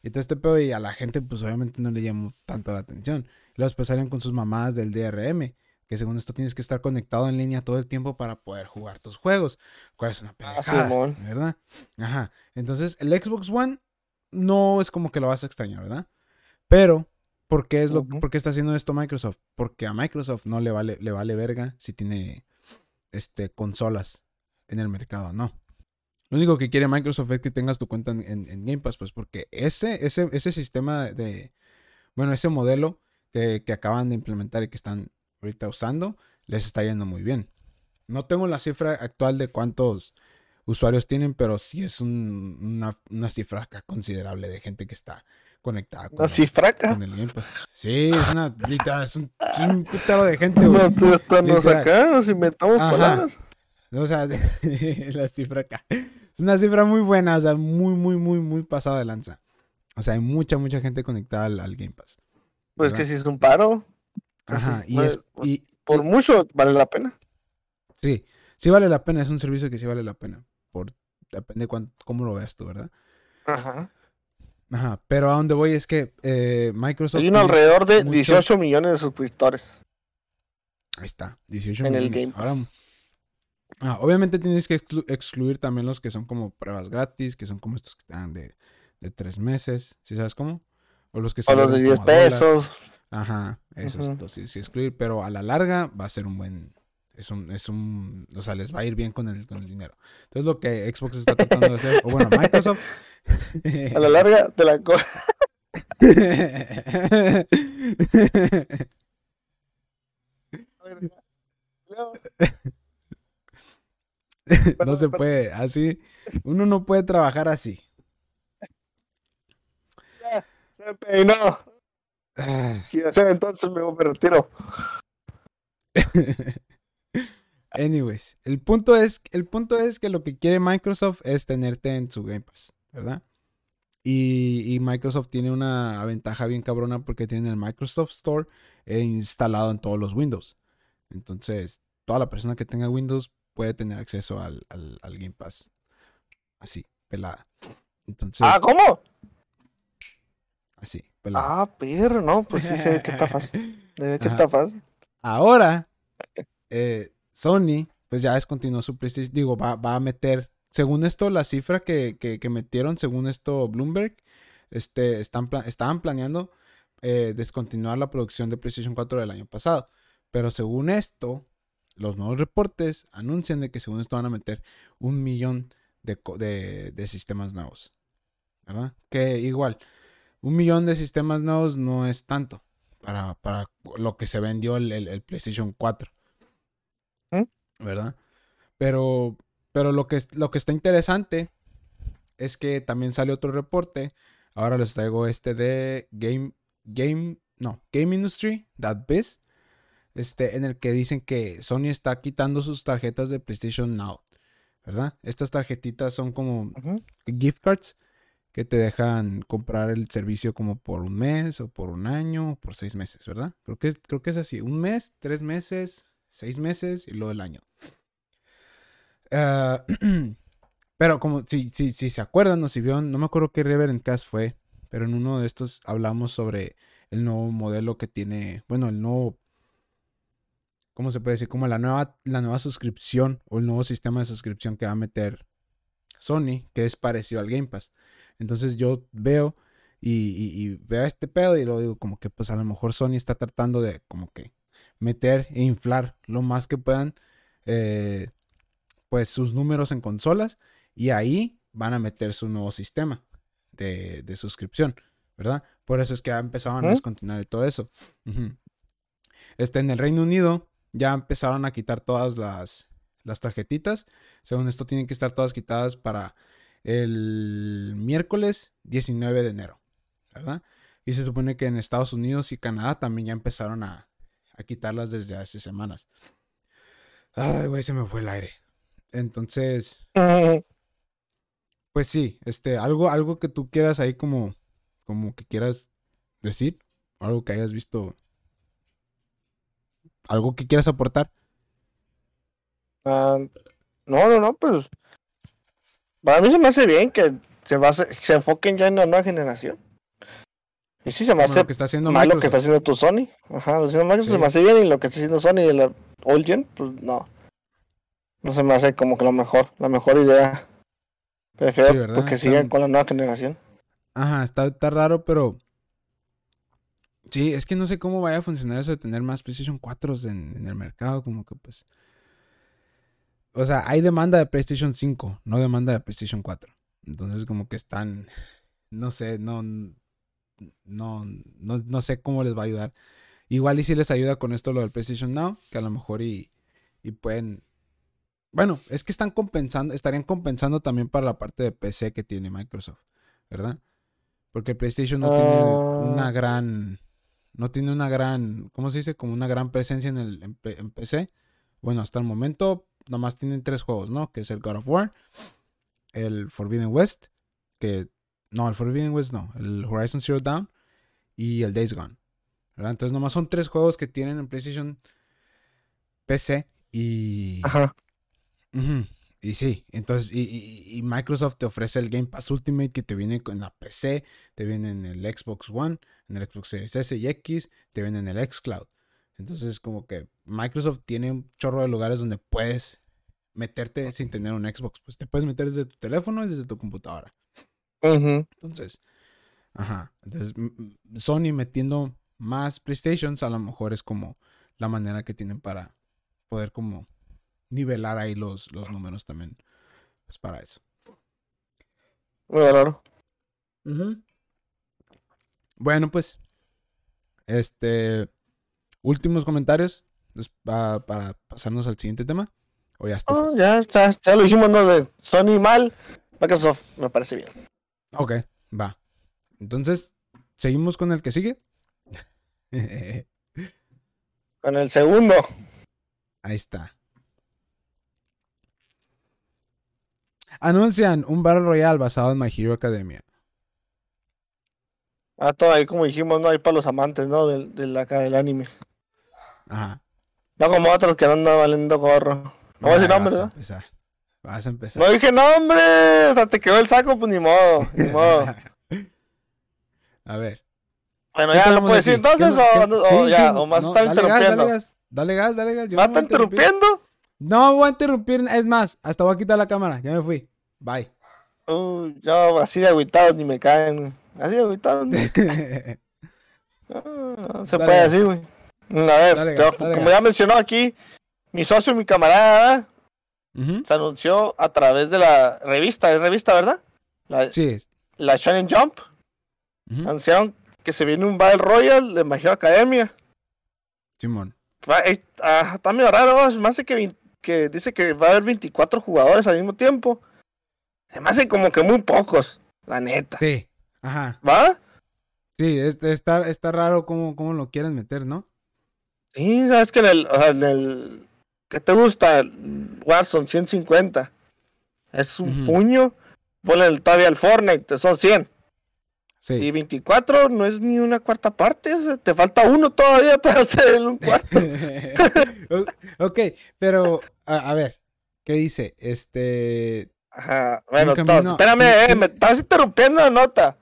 y todo este pedo y a la gente pues obviamente no le llamó tanto la atención. Luego después salieron con sus mamadas del DRM, que según esto tienes que estar conectado en línea todo el tiempo para poder jugar tus juegos, cuál es una ah, pendejada, ¿verdad? Ajá. Entonces, el Xbox One no es como que lo vas a extrañar, ¿verdad? Pero ¿Por qué, es lo, está haciendo esto Microsoft? Porque a Microsoft no le vale, le vale verga si tiene este, consolas en el mercado, no. Lo único que quiere Microsoft es que tengas tu cuenta en, Game Pass, pues porque ese, ese, ese sistema de, bueno, ese modelo que, acaban de implementar y que están ahorita usando, les está yendo muy bien. No tengo la cifra actual de cuántos usuarios tienen, pero sí es una, una, cifra considerable de gente que está conectada con, ¿Así fraca? Sí, es una es un, un putero de gente, güey. Nos, acá, nos inventamos palabras. O sea, la cifra acá. Es una cifra muy buena, o sea, muy, muy, muy, muy pasada de lanza. O sea, hay mucha, mucha gente conectada al, Game Pass. Pues que si es un paro. Ajá, y, es, y, por mucho vale la pena. Sí, sí vale la pena, es un servicio que sí vale la pena. Por, depende de cómo lo veas tú, ¿verdad? Ajá. Ajá, pero a donde voy es que eh, Microsoft. Hay un alrededor de 18 millones de suscriptores. Ahí está, 18 en millones. El Game ah, obviamente tienes que excluir también los que son como pruebas gratis, que son como estos que están de, de tres meses, ¿sí sabes cómo? O los que son. O los de 10 pesos. Ajá, esos, sí, sí, excluir, pero a la larga va a ser un buen. Es un, es un, o sea, les va a ir bien con el, con el dinero. Entonces lo que Xbox está tratando de hacer, o bueno, Microsoft a la larga te la co no se puede, así. Uno no puede trabajar así. Se peinó. Ah. entonces me, retiro. Anyways, el punto es, el punto es que lo que quiere Microsoft es tenerte en su Game Pass. ¿verdad? Y, Microsoft tiene una ventaja bien cabrona porque tiene el Microsoft Store instalado en todos los Windows. Entonces, toda la persona que tenga Windows puede tener acceso al, Game Pass. Así, pelada. Entonces, ah, ¿cómo? Así, Ah, perro, no, pues sí se ve que está fácil. Debe que está fácil. Ahora, eh, Sony, pues ya descontinuó su PlayStation. Digo, va, va a meter según esto, la cifra que, que, metieron, según esto, Bloomberg, este, están, estaban planeando eh, descontinuar la producción de PlayStation 4 del año pasado. Pero según esto, los nuevos reportes anuncian de que según esto van a meter un millón de, de, sistemas nuevos. ¿Verdad? Que igual, un millón de sistemas nuevos no es tanto para, para lo que se vendió el, PlayStation 4. ¿Mm? ¿Verdad? Pero, pero lo, que, lo que está interesante es que también sale otro reporte. Ahora les traigo este de Game, Game, no, Game Industry, That Biz, este, en el que dicen que Sony está quitando sus tarjetas de PlayStation Now, ¿verdad? Estas tarjetitas son como gift cards que te dejan comprar el servicio como por un mes o por un año o por seis meses, ¿verdad? Creo que, creo que es así, un mes, tres meses, seis meses y luego el año. Ah, pero como si, si, si se acuerdan o si vieron, no me acuerdo qué Reverend Cast fue, pero en uno de estos hablamos sobre el nuevo modelo que tiene, bueno, el nuevo, ¿cómo se puede decir? Como la nueva, la nueva suscripción o el nuevo sistema de suscripción que va a meter Sony, que es parecido al Game Pass. Entonces yo veo y, veo este pedo y lo digo como que pues a lo mejor Sony está tratando de como que meter e inflar lo más que puedan eh, pues sus números en consolas y ahí van a meter su nuevo sistema de, suscripción, ¿verdad? Por eso es que ya empezaron a descontinuar todo eso. Este, en el Reino Unido ya empezaron a quitar todas las, las tarjetitas. Según esto, tienen que estar todas quitadas para el miércoles 19 de enero, ¿verdad? Y se supone que en Estados Unidos y Canadá también ya empezaron a, a quitarlas desde hace semanas. Ay, güey, se me fue el aire. Entonces, pues sí, este, algo, algo que tú quieras ahí como, como que quieras decir, algo que hayas visto, algo que quieras aportar. Ah, no, no, no, pues para mí se me hace bien que se, va se enfoquen ya en la nueva generación. Y sí se me hace lo que está haciendo mal lo que está haciendo tu Sony. Ajá, lo que está haciendo se me hace bien y lo que está haciendo Sony de la Old Gen, pues no. No se me hace como que lo mejor, la mejor idea. Prefiero que sigan con la nueva generación. Ajá, está, está raro, pero. Sí, es que no sé cómo vaya a funcionar eso de tener más PlayStation 4 en, en el mercado. Como que pues. O sea, hay demanda de PlayStation 5, no demanda de PlayStation 4. Entonces, como que están. No sé, no. No, no, no sé cómo les va a ayudar. Igual y si les ayuda con esto lo del PlayStation Now, que a lo mejor y, y pueden bueno, es que están compensando, estarían compensando también para la parte de PC que tiene Microsoft, ¿verdad? Porque PlayStation no tiene ah. una gran, no tiene una gran, ¿cómo se dice? Como una gran presencia en el en, PC. Bueno, hasta el momento nomás tienen tres juegos, ¿no? Que es el God of War, el Forbidden West, que no, el Forbidden West no, el Horizon Zero Dawn y el Days Gone, ¿verdad? Entonces nomás son tres juegos que tienen en PlayStation PC y Ajá. Y sí, entonces, y, Microsoft te ofrece el Game Pass Ultimate que te viene con la PC, te viene en el Xbox One, en el Xbox Series S y X, te viene en el Xcloud. Entonces, como que Microsoft tiene un chorro de lugares donde puedes meterte sin tener un Xbox. Pues te puedes meter desde tu teléfono y desde tu computadora. Entonces, ajá. Entonces, Sony metiendo más PlayStations a lo mejor es como la manera que tienen para poder como nivelar ahí los, los números también. Es para eso. Muy raro. Bueno, pues. Este. Últimos comentarios. para, pasarnos al siguiente tema. O ya está. ya está. Ya lo dijimos, ¿no? De Sony mal. Microsoft me parece bien. Ok, va. Entonces, ¿seguimos con el que sigue? con el segundo. Ahí está. Anuncian un Battle Royale basado en My Hero Academia. Ah, todo ahí como dijimos, no hay para los amantes, ¿no? Del, del acá del anime. Ajá. No como otros que no andan valiendo gorro. No voy a decir nombre, ¿no? Empezar. Vas a empezar. No dije nombre. O sea, te quedó el saco, pues ni modo. Ni modo. a ver. Bueno, ya no puedo decir entonces o, ya, o más está interrumpiendo. dale gas, dale gas. ¿Me está interrumpiendo? No voy a interrumpir, es más, hasta voy a quitar la cámara, ya me fui. Bye. Uh, yo así de agüitados ni me caen. Así de agüitados ni me caen. no, se puede así, güey. A ver, como ya mencionó aquí, mi socio, mi camarada, se anunció a través de la revista, es revista, ¿verdad? La, sí. La Shining Jump. Anunciaron que se viene un Battle Royale de Magia Academia. Simón. Ah, está medio raro, más que, que dice que va a haber 24 jugadores al mismo tiempo. Me hace como que muy pocos, la neta. Sí, ajá. ¿Va? Sí, está, está raro cómo, cómo lo quieren meter, ¿no? Sí, sabes que en el, o sea, en el ¿qué te gusta? Watson, 150. Es un puño. Ponle todavía el Fortnite, son 100. Sí. Y 24 no es ni una cuarta parte, te falta uno todavía para hacer un cuarto. ok, pero a, ver, ¿qué dice? Este. Ajá, bueno, espérame, eh, me estás interrumpiendo la nota.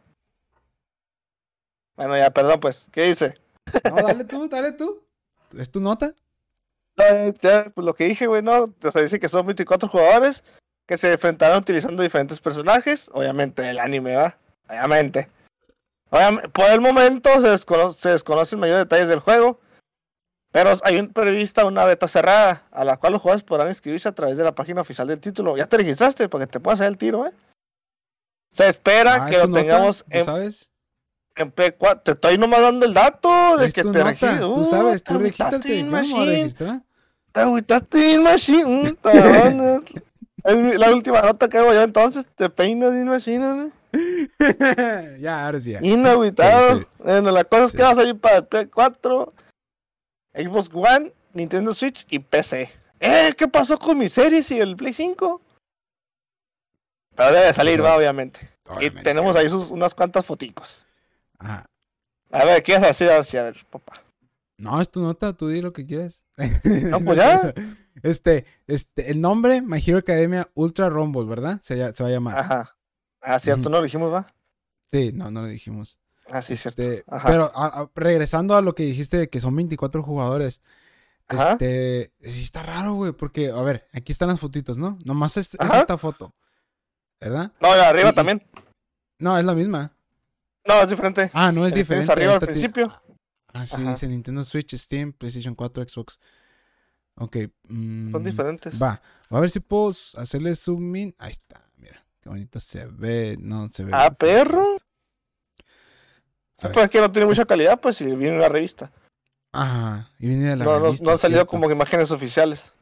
Bueno, ya, perdón, pues, ¿qué dice? No, dale tú, dale tú. ¿Es tu nota? Pues lo que dije, güey, ¿no? O sea, dice que son 24 jugadores que se enfrentaron utilizando diferentes personajes. Obviamente, el anime, ¿va? Obviamente. por el momento se, desconoce, se desconocen mayores detalles del juego. Pero hay prevista una beta cerrada a la cual los jugadores podrán inscribirse a través de la página oficial del título. Ya te registraste para que te puedas hacer el tiro, ¿eh? Se espera ah, que lo tengamos en, sabes? en P4. Te estoy nomás dando el dato de que te registres. Tú sabes, tú regístrate. ¿Cómo registrar? Te agüitaste Machine. es la última nota que hago yo entonces. Te peinas In Machine, ya, ahora sí. Inagüitado. Bueno, la cosa es que vas a ir para el Play 4, Xbox One, Nintendo Switch y PC. ¿Eh? ¿Qué pasó con mi series y el Play 5? Pero debe salir, va, obviamente. Y tenemos ahí sus, unas cuantas foticos. Ajá. A ver, ¿qué vas a decir? A ver, a ver, papá. No, es tu nota, tú di lo que quieras. No, pues ya. Este, este, el nombre, My Hero Academia Ultra Rumble, ¿verdad? Se, se va a llamar. Ajá. Ah, cierto, no lo dijimos, ¿va? Sí, no, no lo dijimos. Ah, sí, cierto. Este, pero regresando a lo que dijiste de que son 24 jugadores. Este, sí está raro, güey, porque, a ver, aquí están las fotitos, ¿no? Nomás es, esta foto, ¿verdad? No, arriba también. No, es la misma. No, es diferente. Ah, no es diferente. Es arriba al principio. Ah, sí, dice Nintendo Switch, Steam, PlayStation 4, Xbox. Ok. Mm, Son diferentes. Va. A ver si puedo hacerle zoom in. Ahí está, mira. Qué bonito se ve. No, se ve. Ah, perro. pues es que no tiene mucha calidad, pues, si viene en la revista. Ajá. Y viene de la no, revista. No, no han salido como imágenes oficiales.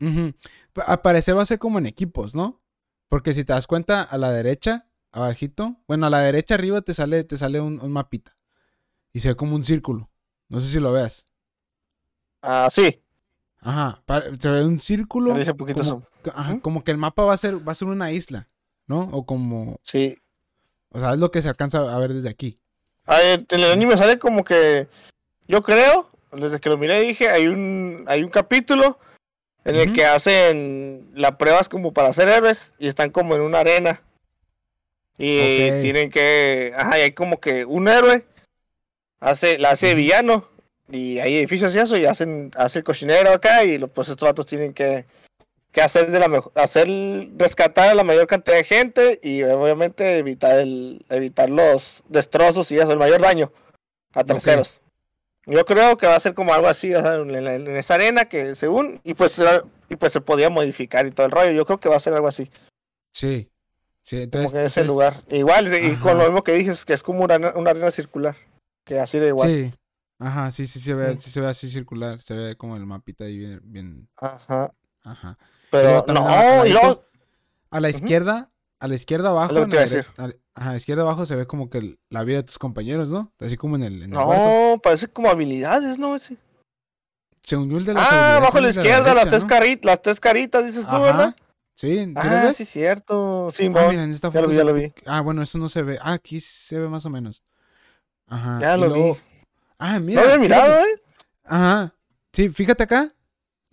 Uh Al parecer va a ser como en equipos, ¿no? Porque si te das cuenta, a la derecha, abajito, bueno, a la derecha arriba te sale, te sale un mapita. Y se ve como un círculo. No sé si lo veas. Ah, sí. Ajá, se ve un círculo. Un poquito como, ajá, como que el mapa va a ser va a ser una isla, ¿no? O como Sí. O sea, es lo que se alcanza a ver desde aquí. en el anime sale como que yo creo, desde que lo miré dije, hay un hay un capítulo en el que hacen las pruebas como para ser héroes y están como en una arena. Y tienen que, ajá, y hay como que un héroe hace, la hace villano. Y hay edificios y eso, y hacen, hace cocinero acá, y pues estos datos tienen que, que hacer de la mejor, hacer rescatar a la mayor cantidad de gente y obviamente evitar el, evitar los destrozos y eso, el mayor daño a terceros. Yo creo que va a ser como algo así, en, esa arena que según, y pues, y pues se podía modificar y todo el rollo. Yo creo que va a ser algo así. Sí. Sí, entonces. en ese lugar. Igual, y con lo mismo que dices, que es como una, una arena circular. Que así de igual. Sí. Ajá, sí, sí se ve, sí. se ve así circular, se ve como el mapita ahí bien, bien... Ajá. Ajá. Pero no, y luego... A la izquierda, a la izquierda abajo, a la, izquierda abajo se ve como que la vida de tus compañeros, ¿no? Así como en el. no, parece como habilidades, ¿no? Ese. Se unió el de las Ah, abajo a la izquierda, las, tres caritas, las tres caritas, dices tú, ¿verdad? Sí, ah, sí, cierto. Sí, ah, mira, en esta foto. Ya lo vi, Ah, bueno, eso no se ve. Ah, aquí se ve más o menos. Ajá. Ya lo vi. Ah, mira. No había mirado, ¿eh? Ajá. Sí, fíjate acá.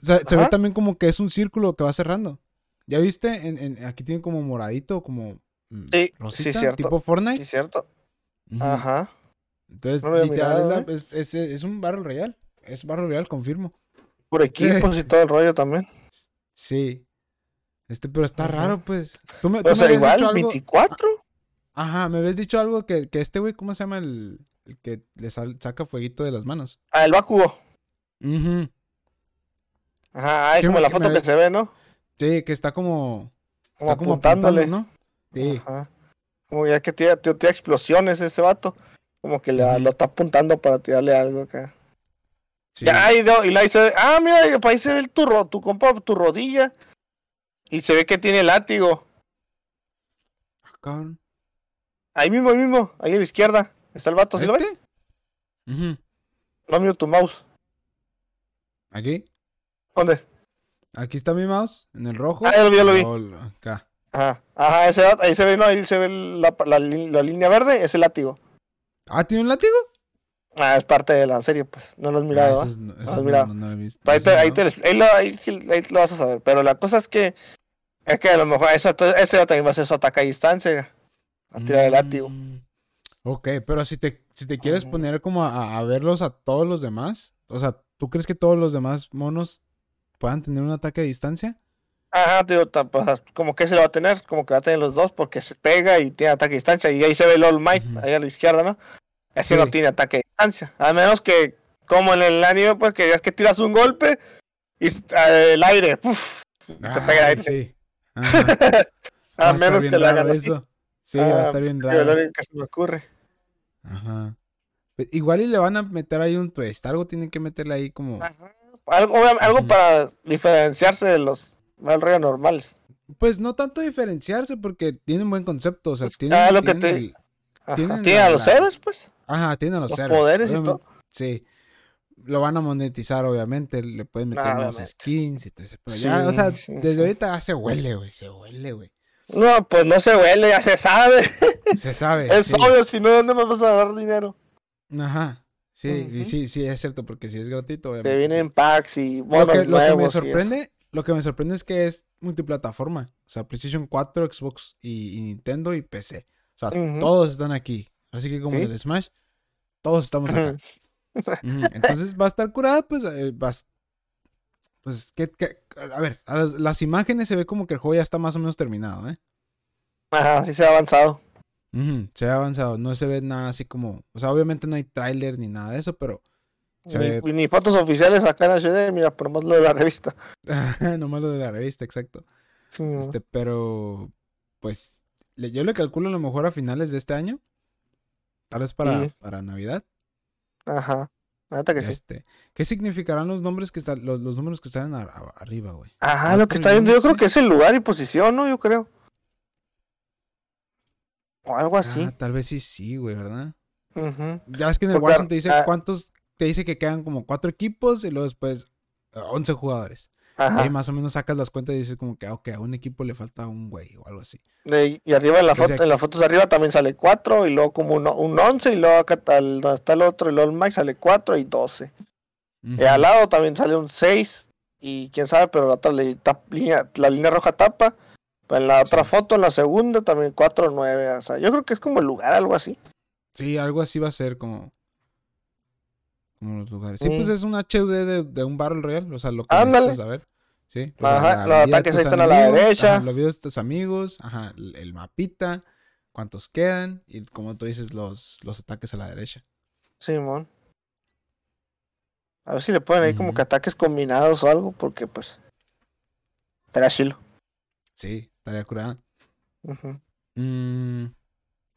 se ve también como que es un círculo que va cerrando. ¿Ya viste? En, aquí tiene como moradito, como. Mm, sí, sí, cierto. Tipo Fortnite. Sí, cierto. Ajá. Entonces, literal, ¿eh? es, es, es, un barro real. Es barro real, confirmo. Por equipos y todo el rollo también. Sí. Este, pero está raro, pues. ¿Tú me, o sea, igual, 24. Ajá, me habías dicho algo que, que este güey, ¿cómo se llama el, el que le saca fueguito de las manos? Ah, el Bakugo. Ajá, hay como la foto que se ve, ¿no? Sí, que está como. Como está apuntándole. ¿no? Sí. Ajá. Como ya que tira, tira, explosiones ese vato. Como que le, lo está apuntando para tirarle algo acá. Sí. Ya, y, y la dice, ah, mira, ahí se ve el, tu, tu compa, tu rodilla. Y se ve que tiene látigo. Acá. Ahí mismo, ahí mismo, ahí a la izquierda. Está el vato, ¿sí lo ves? Uh No miro tu mouse. ¿Aquí? ¿Dónde? Aquí está mi mouse, en el rojo. Ah, ya lo vi, ya lo vi. Acá. Ajá, ajá, ese, ahí se ve, no, ahí se ve la, la, la línea verde, ese látigo. Ah, ¿tiene un látigo? Ah, es parte de la serie, pues. No lo has mirado, ah, no, has mirado. No, lo he visto. Ahí, te, ahí, te, ahí, lo, ahí, ahí, lo vas a saber. Pero la cosa es que. Es que a lo mejor eso, ese también va a ser su ataque a distancia. A tirar el látigo. Mm, ok, pero si te, si te quieres poner como a, a, verlos a todos los demás. O sea, ¿tú crees que todos los demás monos puedan tener un ataque a distancia? Ajá, tío, pues, como que se lo va a tener, como que va a tener los dos, porque se pega y tiene ataque a distancia. Y ahí se ve el All Might, ahí a la izquierda, ¿no? Ese no tiene ataque de distancia. A menos que, como en el anime, pues que es que tiras un golpe y eh, el aire, ¡puf! te pega el aire. Sí. a menos que lo hagan eso. Sí, va a ah, estar bien raro. Lo que se me ocurre. Ajá. Pues, igual y le van a meter ahí un twist. Algo tienen que meterle ahí como. Ajá. Algo, algo para diferenciarse de los mal normales. Pues no tanto diferenciarse porque tienen buen concepto. O sea, tienen. Ah, lo que te. ¿Tienen, a los héroes, pues? Ajá, tienen a los, los poderes y todo. Sí. Lo van a monetizar, obviamente. Le pueden meter los skins y todo. Pero ya, o sea, desde ahorita se huele, güey. Se huele, güey. No, pues no se huele, ya se sabe. Se sabe. es obvio, si no, ¿dónde me vas a dar dinero? Ajá. Sí, sí, sí, es cierto, porque si es gratuito, obviamente. Te vienen packs y monos lo que, lo que me sorprende, lo que me sorprende es que es multiplataforma. O sea, PlayStation 4, Xbox y Nintendo y PC. O sea, todos están aquí. Así que como el Smash, todos estamos acá. Entonces va a estar curada, pues, eh, pues, ¿qué, a ver, las, imágenes se ve como que el juego ya está más o menos terminado, ¿eh? Ajá, sí se ha avanzado. se ha avanzado, no se ve nada así como, o sea, obviamente no hay tráiler ni nada de eso, pero... ni, fotos oficiales acá en HD, mira, por más lo de la revista. nomás lo de la revista, exacto. este, pero, pues, yo le calculo a lo mejor a finales de este año. Tal vez para, para Navidad. Ajá. Nada que este, ¿Qué significarán los nombres que están, los, números que están arriba, güey? Ajá, lo que está viendo, yo creo que es el lugar y posición, ¿no? Yo creo. O algo así. Ah, tal vez sí, sí, güey, ¿verdad? Ya es que en el Warzone te dice cuántos, te dice que quedan como cuatro equipos y luego después 11 jugadores. Ajá. Y más o menos sacas las cuentas y dices como que, ok, a un equipo le falta un güey o algo así. y arriba en la foto, en las fotos de arriba también sale 4 y luego como un, un 11 y luego acá tal, donde está el otro, el All Max sale 4 y 12. Y al lado también sale un 6 y quién sabe, pero la otra línea, la línea roja tapa. En la otra foto, en la segunda, también 4 9. O sea, yo creo que es como el lugar, algo así. Sí, algo así va a ser como como los lugares. Sí, pues es un HUD de, de, un Battle Royale, o sea, lo que necesitas saber. Sí. Ajá, los ataques ahí están a la derecha. los videos de tus amigos, ajá, el, mapita, cuántos quedan, y como tú dices, los, los ataques a la derecha. Simón. a ver si le ponen ahí como que ataques combinados o algo, porque pues. Estaría chilo. Sí, estaría curada. Mm,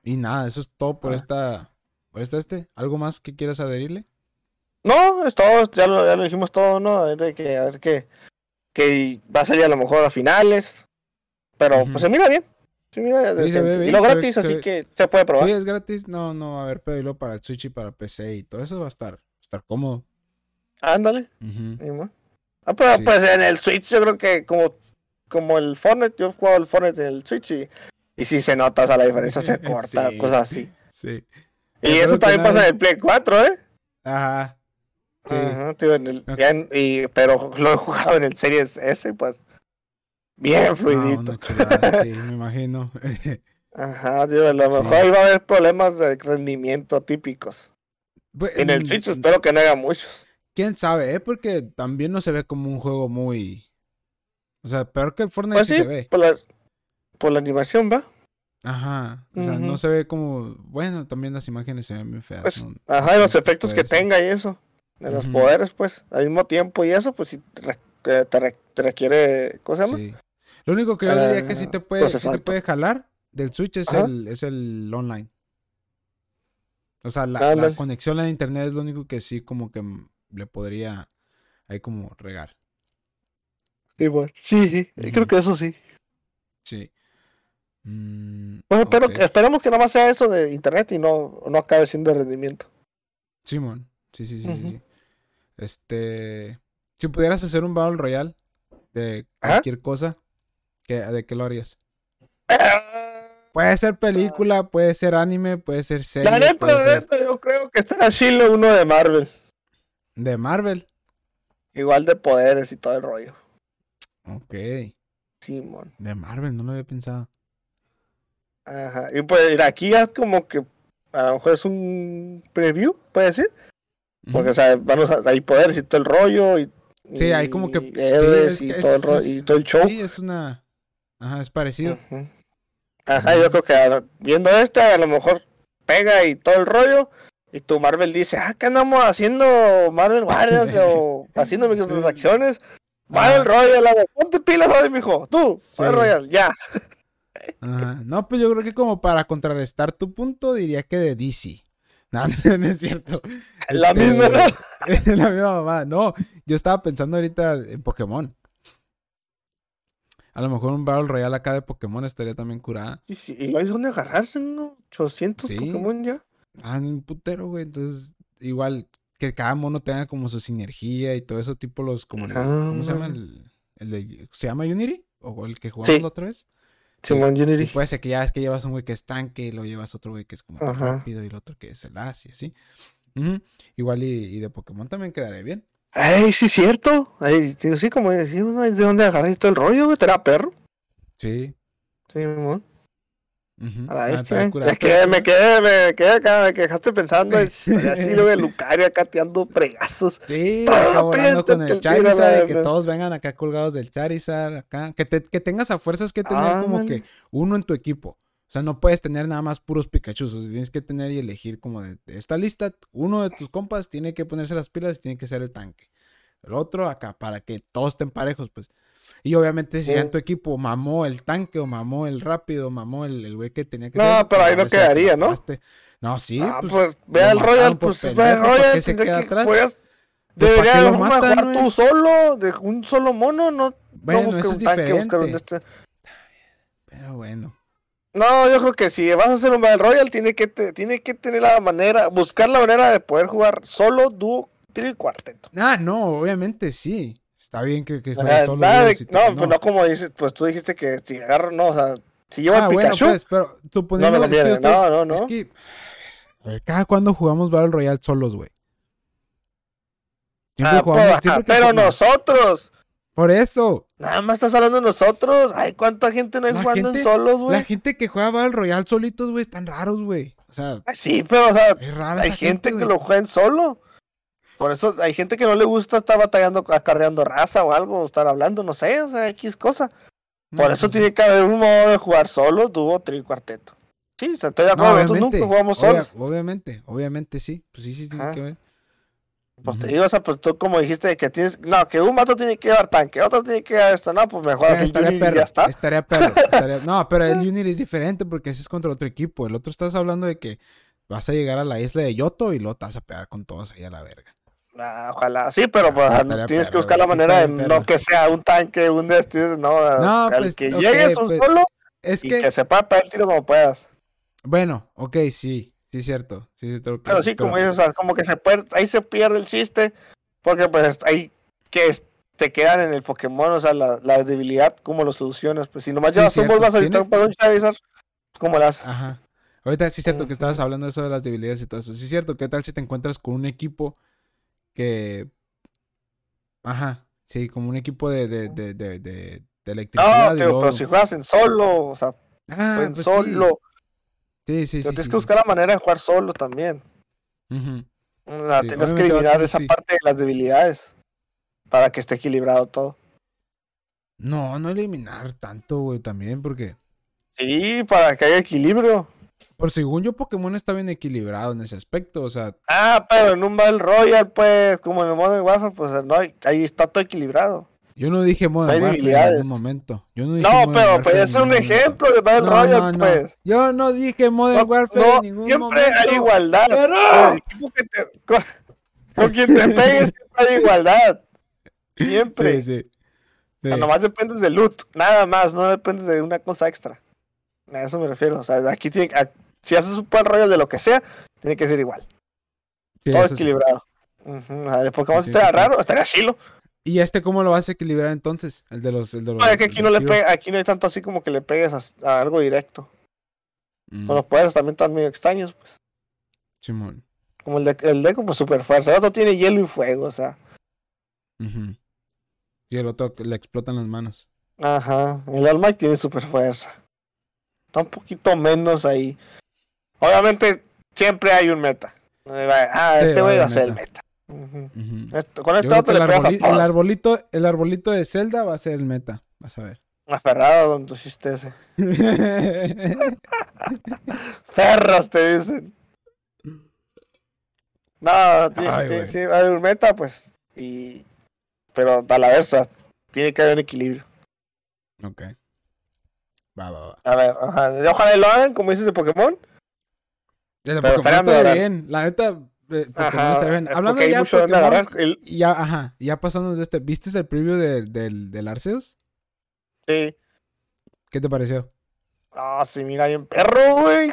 y nada, eso es todo por ah. esta. Por esta este. ¿Algo más que quieras adherirle? No, es todo, ya lo, ya lo dijimos todo, ¿no? A ver, que, a ver qué, que va a salir a lo mejor a finales. Pero pues se mira bien. Se mira y lo gratis, así que se puede probar. Sí, es gratis. No, no va a haber pedo para el Switch y para PC y todo eso va a estar, estar cómodo. Ándale. Ah, pero pues en el Switch yo creo que como, como el Fortnite, yo he jugado el Fortnite en el Switch y, y si se nota, o sea, la diferencia se corta, cosas así. Sí. Y eso también pasa en el Play 4, ¿eh? Ajá. Sí. tío, en el, y, pero lo he jugado en el Series S, pues bien ah, fluidito. sí, me imagino. Ajá, tío, a lo mejor iba a haber problemas de rendimiento típicos. Pues, en el Switch espero que no haya muchos. Quién sabe, ¿eh? Porque también no se ve como un juego muy. O sea, peor que el Fortnite pues sí, se ve. Por la, por la animación, ¿va? Ajá. O sea, no se ve como. Bueno, también las imágenes se ven muy feas. Pues, ajá, y los efectos que tenga y eso. De los poderes, pues, al mismo tiempo y eso, pues sí te, te, requiere. ¿Cómo se llama? Sí. Lo único que yo diría que sí te puede, sí te puede jalar del Switch es el, es el online. O sea, la, conexión a internet es lo único que sí como que le podría ahí como regar. Sí, bueno. Sí, creo que eso sí. Sí. Mm, bueno, pero esperemos que nada más sea eso de internet y no, no acabe siendo de rendimiento. Simón, sí, sí, sí, sí, Este, si pudieras hacer un Battle Royale de cualquier cosa, ¿de qué lo harías? Ah. Puede ser película, puede ser anime, puede ser serie. La neta, yo creo que estará chilo uno de Marvel. ¿De Marvel? Igual de poderes y todo el rollo. Ok. Simón. De Marvel, no lo había pensado. Ajá. Y pues aquí ya como que a lo mejor es un preview, puede decir. Porque, o sea, vamos a, hay poderes y todo el rollo. Y, sí, hay como que. y, todo el y todo el show. Sí, es una. Ajá, es parecido. Ajá, yo creo que viendo este, a lo mejor pega y todo el rollo. Y tu Marvel dice, ah, ¿qué andamos haciendo Marvel Guardians o haciendo microtransacciones? Marvel Royal, ponte pilas hoy, mijo. Tú, Marvel Royal, ya. Ajá. No, pues yo creo que como para contrarrestar tu punto, diría que de DC. No, no es cierto. La este, misma, ¿no? la misma mamá. No, yo estaba pensando ahorita en Pokémon. A lo mejor un Battle Royale acá de Pokémon estaría también curada. Sí, sí. Y no hay donde agarrarse, ¿no? 800 Pokémon ya. Ah, un putero, güey. Entonces, igual que cada mono tenga como su sinergia y todo eso, tipo los como ¿Cómo se llama? El, el de, ¿Se llama Unity? ¿O el que jugamos la otra vez? Simón Unity. puede ser que ya es que llevas un güey que es tanque y lo llevas otro güey que es como rápido y el otro que es el as y así. Igual y, de Pokémon también quedaría bien. Ay, sí, cierto. Ay, sí, como de dónde agarrar todo el rollo, güey. ¿Te perro? Sí. A la es que me quedé, me quedé acá, me quedaste pensando, así lo de Lucario cateando fregazos. Sí, hablando con el Charizard, que todos vengan acá colgados del Charizard, acá, que, te, que tengas a fuerzas que tener como que uno en tu equipo. O sea, no puedes tener nada más puros Pikachu. tienes que tener y elegir como de, esta lista, uno de tus compas tiene que ponerse las pilas y tiene que ser el tanque. El otro acá, para que todos estén parejos, pues. Y obviamente si en tu equipo mamó el tanque o mamó el rápido, mamó el güey que tenía que no, ser. No, pero ahí no quedaría, ¿no? No, sí. Ah, pues, pues ve al Royal, pues ve al Royal. Se queda atrás. Pues, debería jugar tú solo, de un solo mono, no. Bueno, eso es diferente. Este. Pero bueno. No, yo creo que si vas a hacer un Battle Royal, tiene que, tiene que tener la manera, buscar la manera de poder jugar solo, dúo, tiro y cuarteto. Ah, no, obviamente sí. Está bien que, que juegues solo. no, pues no como dices, pues tú dijiste que si agarro, no, o sea, si lleva ah, Pikachu. Bueno, pues, pero suponiendo no, me es que no, no, no. Es que, a ver, cada cuando jugamos Battle Royale solos, güey. Ah, jugamos, pues, pero nosotros. Por eso. Nada más estás hablando de nosotros. Ay, ¿cuánta gente no hay jugando en solos, güey? La gente que juega Battle Royale solitos, güey, están raros, güey. O sea. Ah, sí, pero, o sea, hay gente, que lo juega en solo. Por eso hay gente que no le gusta estar batallando, acarreando raza o algo, o estar hablando, no sé, o sea, X cosa. Por eso tiene que haber un modo de jugar solo, dúo, trío cuarteto. Sí, estoy de acuerdo, nunca jugamos solos. obviamente, obviamente sí. Pues sí, sí, tiene que ver. Pues te digo, o sea, pues tú como dijiste que tienes, no, que un mato tiene que llevar tanque, otro tiene que llevar esto, no, pues mejor así estaría perro, ya está. Estaría perro, no, pero el Unity es diferente porque ese es contra otro equipo. El otro estás hablando de que vas a llegar a la isla de Yoto y luego te vas a pegar con todos ahí a la verga. Ojalá, sí, pero pues tienes que buscar la manera de no que sea un tanque, un destino, no, no pues, que llegues un pues, solo es y que... se pueda pegar el tiro como puedas. Bueno, ok, sí, sí cierto, sí cierto. Pero sí, como dices, como que se puede, ahí se pierde el chiste, porque pues ahí que te quedan en el Pokémon, o sea, la, la debilidad, ¿cómo lo solucionas? Pues si nomás llevas un Bulbasaur ahorita para un Charizard, ¿cómo lo haces? Ajá. Ahorita sí es cierto que estabas hablando de eso de las debilidades y todo eso. Sí es cierto, ¿qué tal si te encuentras con un equipo que... Ajá, sí, como un equipo de, de, de, de, de electricidad. No, pero, si juegas en solo, o sea, ah, en pues solo. Sí, sí, sí. tienes que buscar la manera de jugar solo también. tienes que eliminar esa parte de las debilidades para que esté equilibrado todo. No, no eliminar tanto, güey, también, porque. Sí, para que haya equilibrio. Por según yo, Pokémon está bien equilibrado en ese aspecto, o sea. Ah, pero en un Battle Royale, pues, como en el Modern Warfare, pues no, ahí está todo equilibrado. Yo no dije Modern Warfare en ningún momento. Yo no, dije no pero pues es un ejemplo de Battle Royale, pues. Yo no dije Modern Warfare en ningún siempre momento. hay igualdad. Pero... Con, con, quien te pegues siempre hay igualdad. Siempre. Sí, sí. sí. nomás dependes del loot, nada más, no dependes de una cosa extra. A eso me refiero. O sea, aquí tiene, si haces un buen rollo de lo que sea, tiene que ser igual. Todo equilibrado. Uh -huh. o sea, de Pokémon estaría raro, estaría chilo. ¿Y este cómo lo vas a equilibrar entonces? El de los. El de los no, es que aquí no, le pega, aquí no hay tanto así como que le pegues a, a algo directo. Mm. Con los poderes también están medio extraños, pues. Simón. Como el de, el de como super fuerza. El otro tiene hielo y fuego, o sea. Uh -huh. Y el otro le explotan las manos. Ajá. El All tiene super fuerza. Está un poquito menos ahí. Obviamente, siempre hay un meta. Ah, este güey sí, va a ser el meta. Uh -huh. Uh -huh. Esto, con este otro le pegas arboli a el arbolito, el arbolito de Zelda va a ser el meta. Vas a ver. Aferrado con tu chiste ese. Ferros te dicen. No, Ay, sí, va a haber un meta, pues. Y... Pero a la vez tiene que haber un equilibrio. Ok. Va, va, va. A ver, ojalá, ojalá lo hagan, como dices de Pokémon. Pokémon está bien. La neta, eh, ajá, está bien. Hablando ya Pokémon, el... ya, ajá, ya pasando de este, ¿viste el preview de, del, del Arceus? Sí. ¿Qué te pareció? Ah, sí, mira bien perro, güey.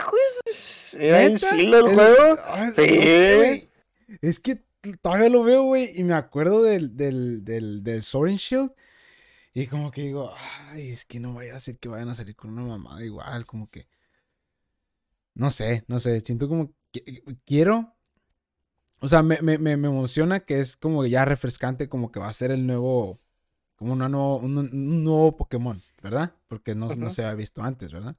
Era bien chilo el, el juego. Ay, sí. Es que todavía lo veo, güey, y me acuerdo del, del, del, del Sword Shield. Y como que digo, ay, es que no vaya a ser que vayan a salir con una mamada igual, como que. No sé, no sé, siento como que quiero. O sea, me, me, me emociona que es como ya refrescante, como que va a ser el nuevo. Como una nuevo, un, un nuevo Pokémon, ¿verdad? Porque no, uh -huh. no se había visto antes, ¿verdad?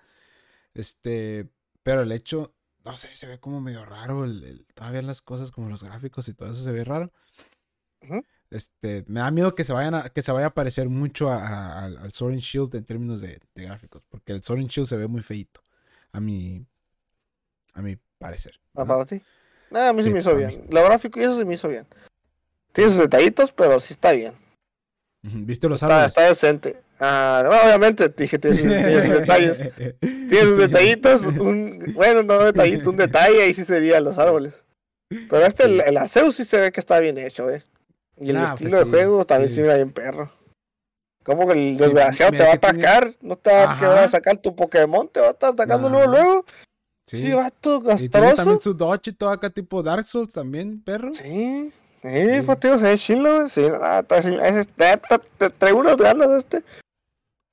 Este. Pero el hecho, no sé, se ve como medio raro. El, el, todavía las cosas como los gráficos y todo eso se ve raro. Uh -huh. Este, me da miedo que se vayan a, que se vaya a parecer mucho a, a, al Sword and Shield en términos de, de, gráficos. Porque el Sword and Shield se ve muy feito. A mi. A mi parecer. ¿Ah, para ti? No, a mí sí, me hizo bien. Mí. Lo gráfico y eso se me hizo bien. Tiene sus detallitos, pero sí está bien. ¿Viste los árboles? Está, está decente. Ah, bueno, obviamente, dije, tiene sus, tiene sus detalles. tiene sus detallitos. Un, bueno, no detallito, un detalle, ahí sí serían los árboles. Pero este, sí. el, el Arceus sí se ve que está bien hecho, eh. Y el nah, estilo pues de sí, juego también sí. se mira bien perro. Como que el desgraciado te va a atacar, tiene... no te va a quedar a sacar tu Pokémon, te va a estar atacando nah. luego, luego. Sí, sí vato, castroso. Y tiene también su dodge y todo acá tipo Dark Souls también, perro. Sí, sí, pues tío, se ve chilo, sí, te traigo unas ganas de este.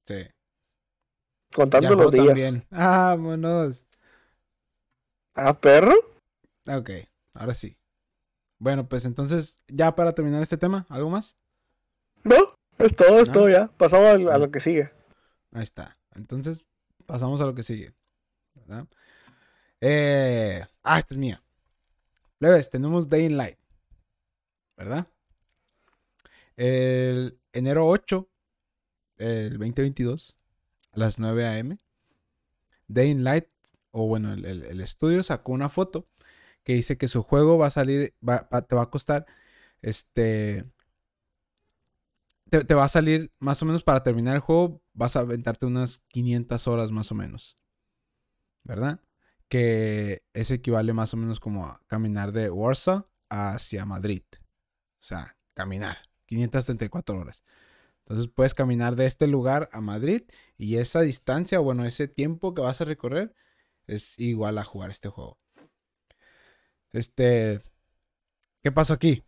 Sí. Contando Yahoo los días. También. Ah, vámonos. Ah, perro. Ok, ahora sí. Bueno, pues entonces, ya para terminar este tema, ¿algo más? No, es todo, es todo ya. Pasamos a, a, lo que sigue. Ahí está. Entonces, pasamos a lo que sigue. ¿verdad? Eh, ah, esta es mía. Plebes, tenemos Day in Light. ¿Verdad? El enero 8, el 2022, a las 9 a.m., Day in Light, o bueno, el, estudio sacó una foto que dice que su juego va a salir, va, te va a costar, este, te, te, va a salir más o menos para terminar el juego, vas a aventarte unas 500 horas más o menos, ¿verdad? Que eso equivale más o menos como a caminar de Warsaw hacia Madrid. O sea, caminar, 534 horas. Entonces puedes caminar de este lugar a Madrid y esa distancia, bueno, ese tiempo que vas a recorrer es igual a jugar este juego. Este. ¿Qué pasó aquí?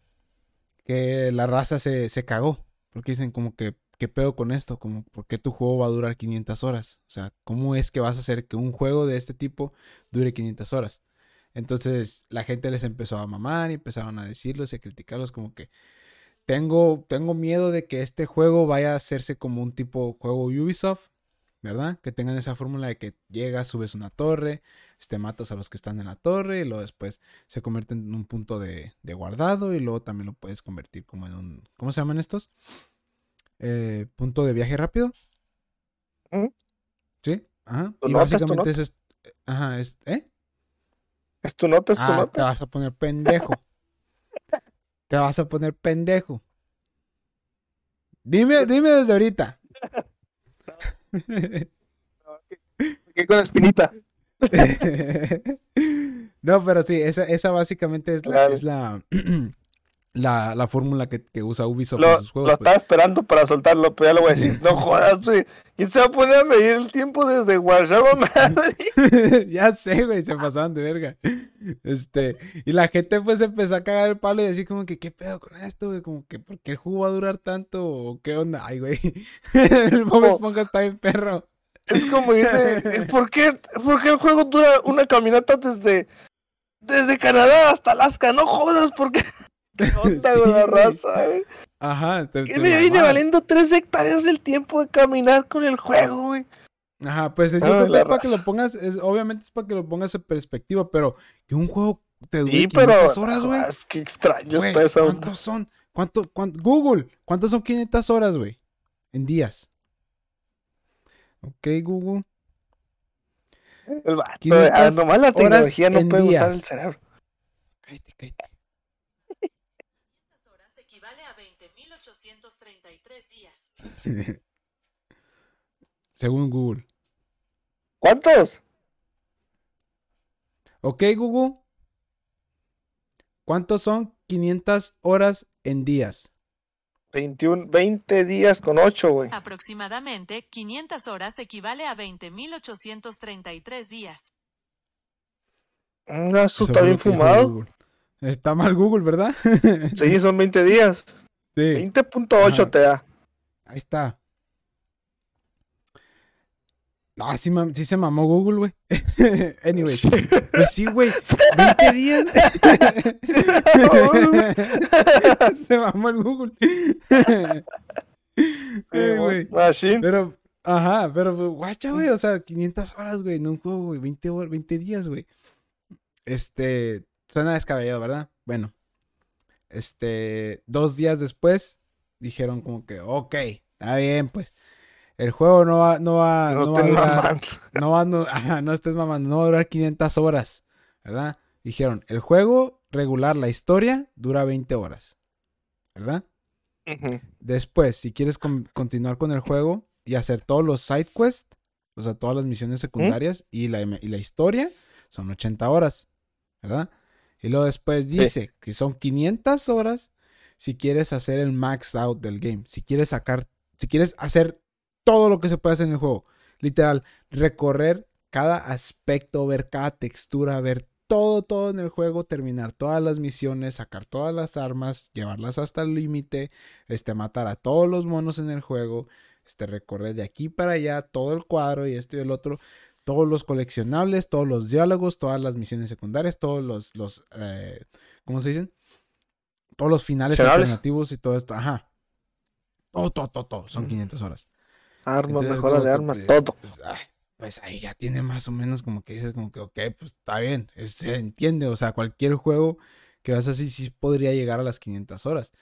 Que la raza se, se cagó. Porque dicen como que, ¿qué pedo con esto? Como, ¿por qué tu juego va a durar 500 horas? O sea, ¿cómo es que vas a hacer que un juego de este tipo dure 500 horas? Entonces la gente les empezó a mamar y empezaron a decirlos y a criticarlos como que tengo, tengo miedo de que este juego vaya a hacerse como un tipo juego Ubisoft, ¿verdad? Que tengan esa fórmula de que llegas, subes una torre, este, matas a los que están en la torre y luego después se convierte en un punto de, de, guardado y luego también lo puedes convertir como en un... ¿Cómo se llaman estos? Eh, punto de viaje rápido. ¿Sí? Ajá. Y básicamente es, Ajá, es. ¿Eh? Es tu nota, es tu ah, Te vas a poner pendejo. te vas a poner pendejo. Dime, dime desde ahorita. ¿Qué con la espinita? no, pero sí, esa, esa básicamente es la, es la, la, la fórmula que, que, usa Ubisoft lo, en sus juegos. Lo pues. estaba esperando para soltarlo, pero ya lo voy a decir. No jodas, güey. ¿Quién se va a poner a medir el tiempo desde WhatsApp, madre? ya sé, güey, se pasaban de verga. Este, y la gente pues empezó a cagar el palo y decir como que, ¿qué pedo con esto, güey? Como que, ¿por qué el juego va a durar tanto? ¿O qué onda? Ay, güey. el Bob Esponja está bien perro. Es como dice, ¿por qué, ¿por qué el juego dura una caminata desde, desde Canadá hasta Alaska? No jodas, porque... ¿Qué onda con la raza, eh? Ajá. Te, ¿Qué me viene valiendo tres hectáreas del tiempo de caminar con el juego, güey? Ajá, pues yo creo que es para que lo pongas, es, obviamente es para que lo pongas en perspectiva, pero que un juego te dure sí, 500 horas, güey. Es que extraño está eso. ¿Cuántos son? ¿Cuánto, cuánto, Google, ¿cuántas son 500 horas, güey? En días. Ok, Google. El vato, ah, nomás la tecnología no puede usar el cerebro. Cállate, cállate. horas equivale a 20.833 días. Según Google. ¿Cuántos? Ok, Google. ¿Cuántos son 500 horas en días? 21, 20 días con 8, güey. Aproximadamente 500 horas equivale a 20.833 días. Mm, eso está bien fumado. Está mal Google, ¿verdad? sí, son 20 días. Sí. 20.8 te da. Ahí está. Ah, sí, sí se mamó Google, güey. anyway. Pues sí, güey. 20 días. se mamó el Google. eh, Pero, ajá, pero, guacha, güey. O sea, 500 horas, güey, en un juego, güey. 20, 20 días, güey. Este, suena descabellado, ¿verdad? Bueno. Este, dos días después, dijeron como que, ok, está bien, pues el juego no va, no va, no, va a durar, no va, no, no estés mamando, no va a durar 500 horas, ¿verdad? Dijeron, el juego regular, la historia, dura 20 horas, ¿verdad? Después, si quieres continuar con el juego y hacer todos los side quests, o sea, todas las misiones secundarias y, la, y la historia, son 80 horas, ¿verdad? Y luego después dice que son 500 horas si quieres hacer el max out del game, si quieres sacar, si quieres hacer todo lo que se puede hacer en el juego. Literal, recorrer cada aspecto, ver cada textura, ver todo, todo en el juego, terminar todas las misiones, sacar todas las armas, llevarlas hasta el límite, este, matar a todos los monos en el juego, este, recorrer de aquí para allá todo el cuadro y esto y el otro, todos los coleccionables, todos los diálogos, todas las misiones secundarias, todos los, los eh, ¿cómo se dicen? Todos los finales alternativos y todo esto, ajá. Todo, todo, todo, todo, son 500 horas. Armas, mejora de armas, todo. Pues, pues, ahí ya tiene más o menos como que dices, como que, ok, pues está bien, se entiende, o sea, cualquier juego que vas así sí podría llegar a las 500 horas.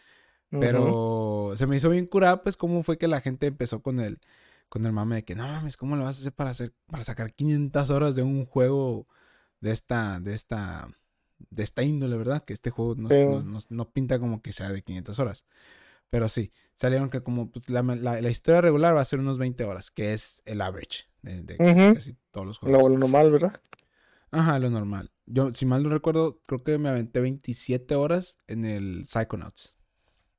Pero se me hizo bien curado, pues, cómo fue que la gente empezó con el, con el mame de que, no mames, ¿cómo lo vas a hacer para hacer, para sacar 500 horas de un juego de esta, de esta, de esta índole, ¿verdad? Que este juego no, no pinta como que sea de 500 horas. Pero sí, salieron que como pues, la, la, historia regular va a ser unos 20 horas, que es el average de, casi, todos los juegos. Lo, normal, ¿verdad? Ajá, lo normal. Yo, si mal no recuerdo, creo que me aventé 27 horas en el Psychonauts.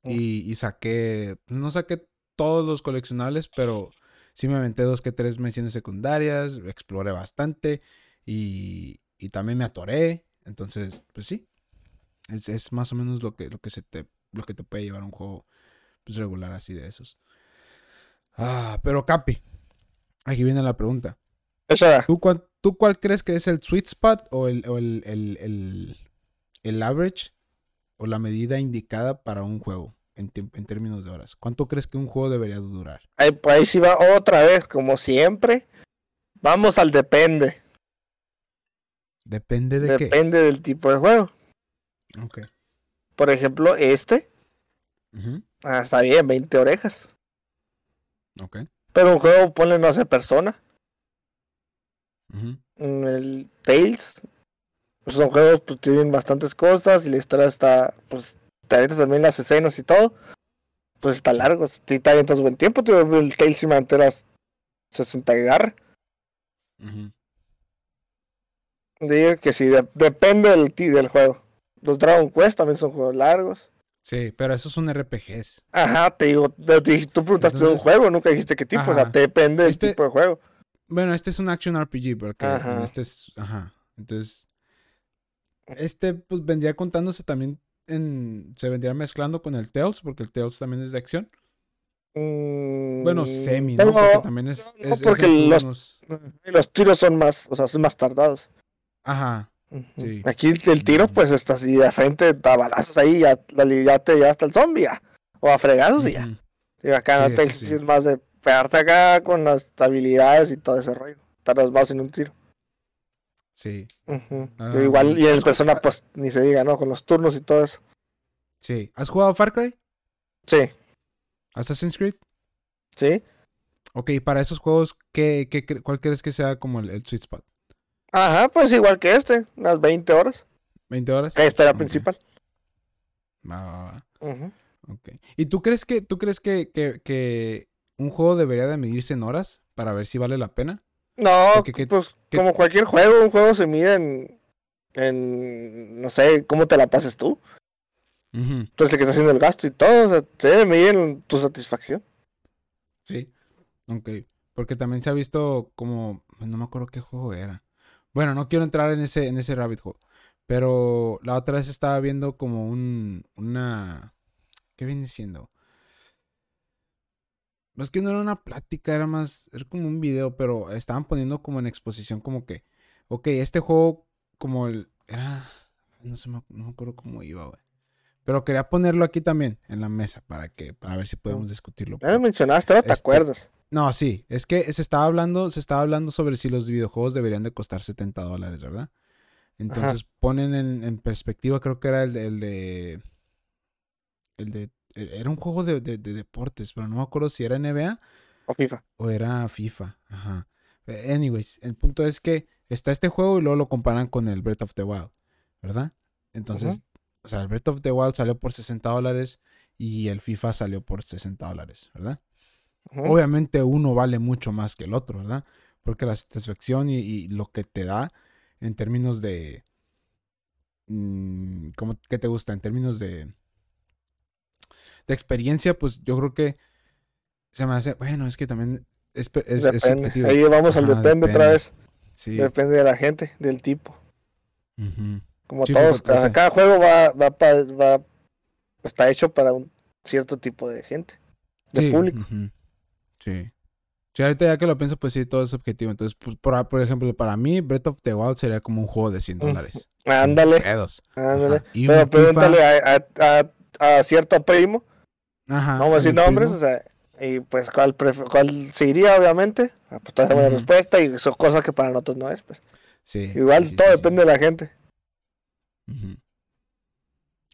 Mm. Y, y, saqué, pues, no saqué todos los coleccionables, pero sí me aventé dos que tres menciones secundarias, exploré bastante y, y también me atoré. Entonces, pues sí, es, es, más o menos lo que, lo que se te, lo que te puede llevar un juego pues, regular así de esos. Ah, pero Capi, aquí viene la pregunta. ¿Tú, ¿Tú, cuál crees que es el sweet spot o el, o el, el, el, average o la medida indicada para un juego en, en, términos de horas? ¿Cuánto crees que un juego debería durar? Ahí, pues ahí sí va otra vez, como siempre. Vamos al depende. ¿Depende de qué? Depende del tipo de juego. Ok. Por ejemplo, este Ah, está bien, 20 orejas. Ok. Pero un juego, ponle, no sé, persona. El Tales. Pues son juegos, pues tienen bastantes cosas y la historia está, pues, también las escenas y todo. Pues está largo. Si te avientas buen tiempo, te el Tales y me enteras 60 y garra. Digo que sí, depende del, del juego. Los Dragon Quest también son juegos largos. Sí, pero esos son RPGs. Ajá, te digo, tú preguntaste de un juego, nunca dijiste qué tipo, o sea, depende del este tipo de juego. Bueno, este es un action RPG, porque este es, ajá, entonces, este pues vendría contándose también en, se vendría mezclando con el Tales, porque el Tales también es de acción. bueno, mm, semi, ¿no? porque también es, porque los, los tiros son más, o sea, son más tardados. Ajsí. Aquí el tiro, pues, está así de frente, da balazos ahí, ya, ya te ya hasta el zombie, ya. O a fregazos y ya. Y acá no es más de pegarte acá con las habilidades y todo ese rollo. Tardas más en un tiro. Sí. Ah, igual, y en persona, pues, ni se diga, ¿no? Con los turnos y todo eso. Sí. ¿Has jugado Far Cry? Sí. ¿Assassin's Creed? Sí. Ok, para esos juegos, ¿qué, qué, cuál crees que sea como el sweet spot? Ajá, pues igual que este, unas 20 horas. ¿20 horas? Esta era la principal. Va, ¿Y tú crees que, tú crees que, que, un juego debería de medirse en horas para ver si vale la pena? No, pues como cualquier juego, un juego se mide en, en no sé, cómo te la pases tú. Entonces el que está haciendo el gasto y todo, o sea, se debe medir en tu satisfacción. Sí, ok. Porque también se ha visto como, no me acuerdo qué juego era. Bueno, no quiero entrar en ese, en ese rabbit hole. Pero la otra vez estaba viendo como un. una. ¿Qué viene siendo? Es que no era una plática, era más. Era como un video, pero estaban poniendo como en exposición, como que. Ok, este juego, como el. Era. No sé, no me acuerdo cómo iba, güey. Pero quería ponerlo aquí también, en la mesa, para que, para ver si podemos discutirlo. Ya lo mencionaste, no te este, acuerdas. No, sí, es que se estaba hablando, se estaba hablando sobre si los videojuegos deberían de costar 70 dólares, ¿verdad? Entonces ponen en, perspectiva, creo que era el de, el de, el de, era un juego de, deportes, pero no me acuerdo si era NBA o FIFA. O era FIFA, ajá. Anyways, el punto es que está este juego y luego lo comparan con el Breath of the Wild, ¿verdad? Entonces, o sea, el Breath of the Wild salió por 60 dólares y el FIFA salió por 60 dólares, ¿verdad? Obviamente uno vale mucho más que el otro, ¿verdad? Porque la satisfacción y, lo que te da en términos de... Mm, ¿cómo, ¿Qué te gusta? En términos de... De experiencia, pues yo creo que se me hace... Bueno, es que también es, es, Ahí vamos al depende, otra vez. Sí. Depende de la gente, del tipo. Como todos, cada, juego va, va, va, está hecho para un cierto tipo de gente, de público. Sí. Sí, ahorita ya que lo pienso, pues sí, todo es objetivo. Entonces, pues, por, por ejemplo, para mí, Breath of the Wild sería como un juego de 100 dólares. Ándale. Ándale. Pero pregúntale a, a, a, cierto primo. Ajá. Vamos a decir nombres, o sea, y pues cuál, cuál se iría, obviamente. Ah, pues toda la respuesta y son cosas que para nosotros no es, pues. Sí. Igual todo depende de la gente.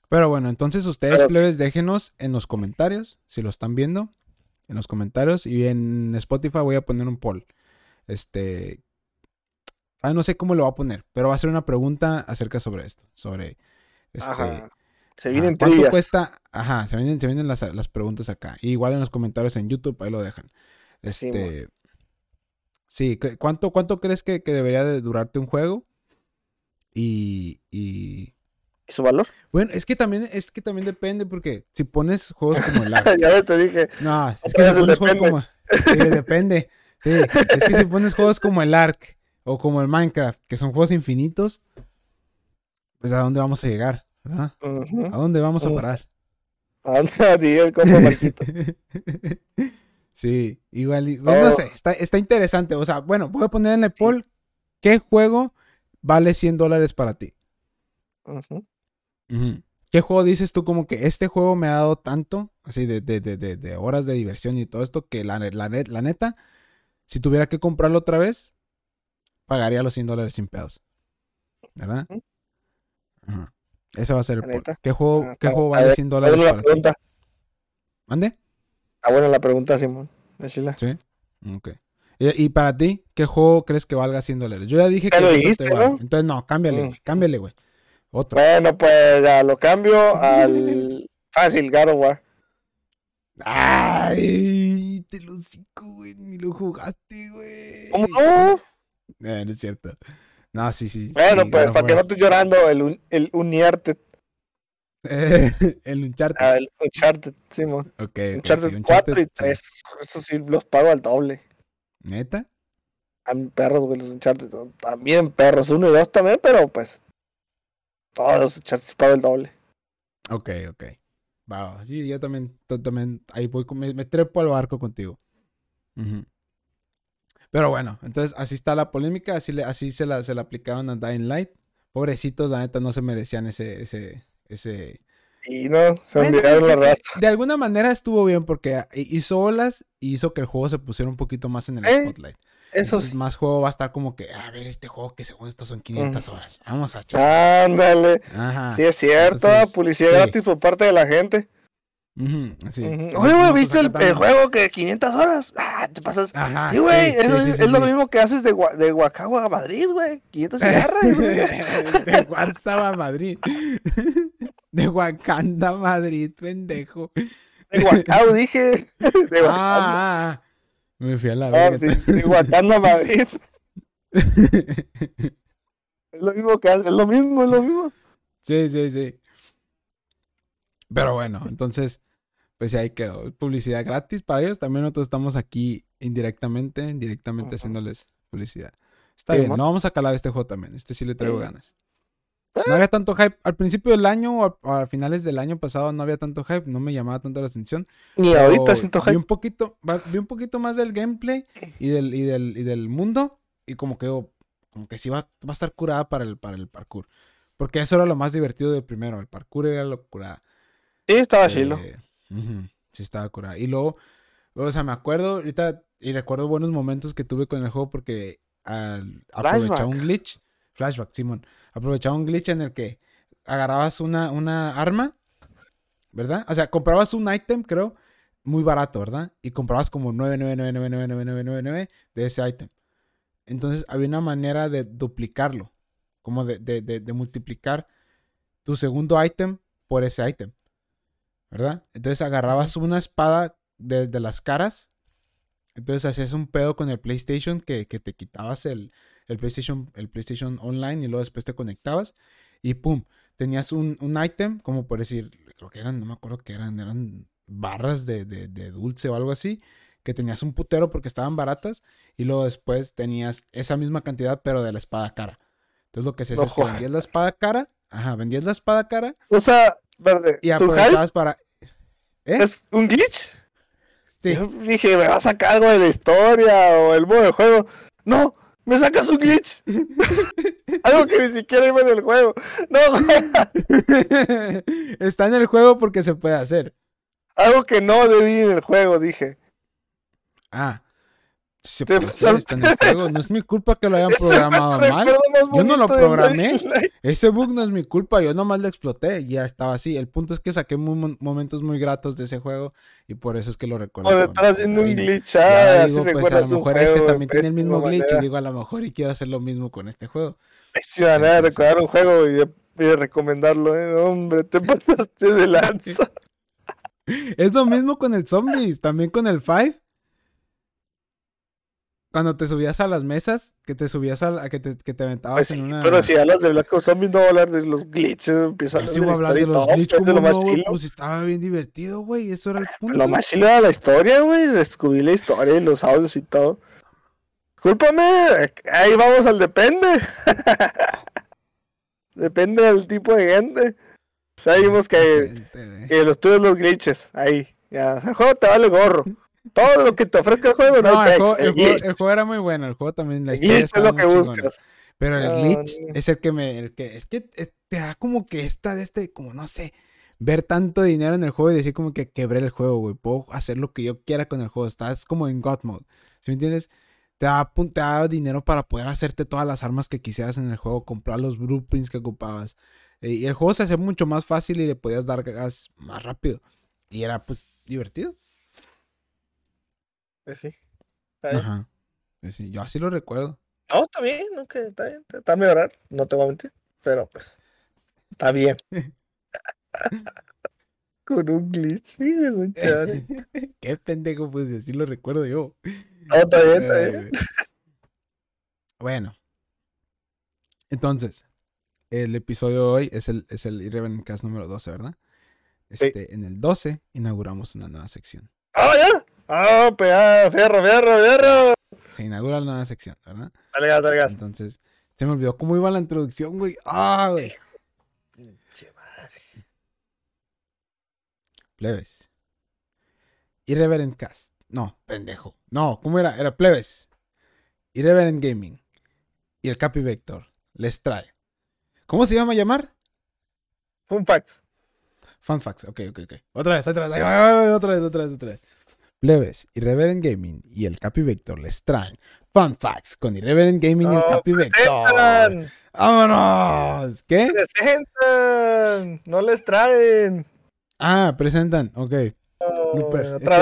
Pero bueno, entonces ustedes, plebes, déjenos en los comentarios si lo están viendo en los comentarios. Y en Spotify voy a poner un poll. Este. Ah, no sé cómo lo va a poner, pero va a ser una pregunta acerca sobre esto. Sobre. Este, Ajá. Se vienen ¿Cuánto cuesta? Ajá, se vienen, se vienen las, preguntas acá. igual en los comentarios en YouTube, ahí lo dejan. Este. Sí, ¿cuánto, cuánto crees que, que debería de durarte un juego? Y, y, su valor? Bueno, es que también, es que también depende, porque si pones juegos como el Ark. ya te dije. No, es que si pones juegos como. Sí, depende. Sí, es que si pones juegos como el Ark o como el Minecraft, que son juegos infinitos, pues a dónde vamos a llegar, ¿verdad? ¿A dónde vamos a parar? Anda, el como Marquito. sí, igual, pues no oh. sé, está, está interesante. O sea, bueno, voy a poner en el poll qué juego vale 100 dólares para ti. Ajá. ¿Qué juego dices tú como que este juego me ha dado tanto, así de, de, de, de horas de diversión y todo esto, que la, la, la, neta, si tuviera que comprarlo otra vez, pagaría los 100 dólares sin pedos. ¿Verdad? Ese va a ser el ¿Qué juego, ah, ¿qué juego vale 100 dólares para ti? ¿Mande? Ah, bueno la pregunta, Simón. de Chile. Sí. Ok. ¿Y, para ti, qué juego crees que valga 100 dólares? Yo ya dije que. Lo dijiste, ¿no? Entonces, no, cámbiale, mm. güey. Cámbiale, güey. Otro. Bueno, pues ya lo cambio al. Fácil, of War. Ay, te lo cico, güey. Ni lo jugaste, güey. ¿Cómo no? Eh, no es cierto. No, sí, sí. Bueno, pues para que no estés llorando, el, el Uncharted. el Uncharted. Ah, el Uncharted, sí, man. Ok. okay Uncharted, sí, 4 y 3. Eso sí, los pago al doble. ¿Neta? También perros, güey, los Uncharted. También perros, uno y dos también, pero pues. Todos los Uncharted pago el doble. Ok, ok. Va, sí, yo también, también, ahí voy, me, me trepo al barco contigo. Pero bueno, entonces así está la polémica, así, le, así se, la, se la aplicaron a Dying Light. Pobrecitos, la neta, no se merecían ese, ese, ese... Y no, se olvidaron la raza. De alguna manera estuvo bien porque hizo olas y hizo que el juego se pusiera un poquito más en el eh, spotlight. Eso sí. Más juego va a estar como que, a ver, este juego que según esto son 500 horas. Vamos a echar. Ándale. Ajá. Sí, es cierto. publicidad gratis por parte de la gente. Oye, güey, ¿viste el, juego que 500 horas? Ah, te pasas. sí, güey, es, lo mismo que haces de, de Huacagua a Madrid, güey. 500 cigarras, de Guarzaba a Madrid. De Wakanda Madrid, pendejo. De Huacao, dije. De ah, ah, ah, me fui a la verga. de Wakanda Madrid. es lo mismo que es lo mismo, es lo mismo. Sí, sí, sí. Pero bueno, entonces, pues ahí quedó. Publicidad gratis para ellos. También nosotros estamos aquí indirectamente, directamente haciéndoles publicidad. Está bien, no vamos a calar este juego también. Este sí le traigo ganas. No había tanto hype. Al principio del año o a, finales del año pasado no había tanto hype. No me llamaba tanto la atención. Ni ahorita siento hype. Vi un poquito, vi un poquito más del gameplay y del, y del, y del mundo. Y como que, como que sí va, va, a estar curada para el, para el parkour. Porque eso era lo más divertido del primero. El parkour era lo curada. Sí, estaba chilo. Eh, sí, estaba curado. Y luego, o sea, me acuerdo ahorita y recuerdo buenos momentos que tuve con el juego porque al, aprovechaba un glitch. Flashback, Simón. Aprovechaba un glitch en el que agarrabas una, una arma, ¿verdad? O sea, comprabas un ítem, creo, muy barato, ¿verdad? Y comprabas como 999999999 de ese ítem. Entonces había una manera de duplicarlo, como de, de, de multiplicar tu segundo ítem por ese ítem. ¿verdad? Entonces agarrabas una espada desde las caras. Entonces hacías un pedo con el PlayStation que, te quitabas el, PlayStation, el PlayStation Online y luego después te conectabas. Y pum, tenías un, un item, como por decir, creo que eran, no me acuerdo qué eran, eran barras de, dulce o algo así, que tenías un putero porque estaban baratas. Y luego después tenías esa misma cantidad, pero de la espada cara. Entonces lo que se hace es que vendías la espada cara. Ajá, vendías la espada cara. O sea, verde. Y aprovechabas para. ¿Eh? ¿Es un glitch? Sí. dije, me va a sacar algo de la historia o el modo de juego. No, me sacas un glitch. algo que ni siquiera iba en el juego. No, Está en el juego porque se puede hacer. Algo que no debí en el juego, dije. Ah. Se en juego. No es mi culpa que lo hayan programado mal. Yo no lo programé. Ese bug no es mi culpa. Yo nomás lo exploté y ya estaba así. El punto es que saqué momentos muy gratos de ese juego y por eso es que lo recuerdo. Por estar haciendo un glitch. Ah, digo, pues a lo mejor este también tiene el mismo glitch y digo a lo mejor y quiero hacer lo mismo con este juego. Sí, van a recordar un juego y, recomendarlo, ¿eh? Hombre, te pasaste de lanza. es lo mismo con el Zombies, también con el Five. Cuando te subías a las mesas, que te subías a, que, te, que te aventabas pues en una. Pero si hablas de Black Ops Zombies, no hablar de los glitches. Empiezo a hablar de, los glitches. Como lo más Pues estaba bien divertido, güey. Eso era el punto. Lo más chilo era la historia, güey. Descubrí la historia y los audios y todo. Cúlpame. Ahí vamos al depende. depende del tipo de gente. Ya vimos que, que los tuyos los glitches. Ahí. Ya. El juego te vale gorro. Todo lo que te ofrezca el juego, no, el, juego, el, juego, era muy bueno. El juego también, la historia es lo que buscas. Pero el glitch es el que me. El que, es que te da como que esta de este, como no sé, ver tanto dinero en el juego y decir como que quebré el juego, güey. Puedo hacer lo que yo quiera con el juego. Estás como en God Mode. ¿Sí me entiendes? Te da, te da dinero para poder hacerte todas las armas que quisieras en el juego, comprar los blueprints que ocupabas. Eh, y el juego se hacía mucho más fácil y le podías dar gas más rápido. Y era pues divertido. Pues sí. Ajá. Pues sí, yo así lo recuerdo. No, está bien, no, que está bien, está mejor, no te voy a mentir, pero pues, está bien. Con un glitch, Qué pendejo, pues así lo recuerdo yo. No, está bien, está bien. Bueno. Entonces, el episodio de hoy es el, es el Irreverent Cast número 12, ¿verdad? Este, En el 12 inauguramos una nueva sección. ¡Ah, ya! ¡Ah, pues, ah, fierro, fierro, fierro! Se inaugura la nueva sección, ¿verdad? Dale gas, dale gas. Entonces, se me olvidó cómo iba la introducción, güey. ¡Ah, güey! Pinche madre. Plebes. Irreverent Cast. No, pendejo. No, ¿cómo era? Era Plebes. Irreverent Gaming. Y el Capi Vector les trae. ¿Cómo se llama a llamar? Fun Facts. Fun Facts, ok, ok, ok. Otra vez, otra vez, otra vez, otra vez, otra vez. Plebes, Irreverent Gaming y el Capi Vector les traen Fun Facts con Irreverent Gaming y el Capi Vector. ¡Vámonos! ¿Qué? Presentan, no les traen. Ah, presentan, ok. otra este vez, otra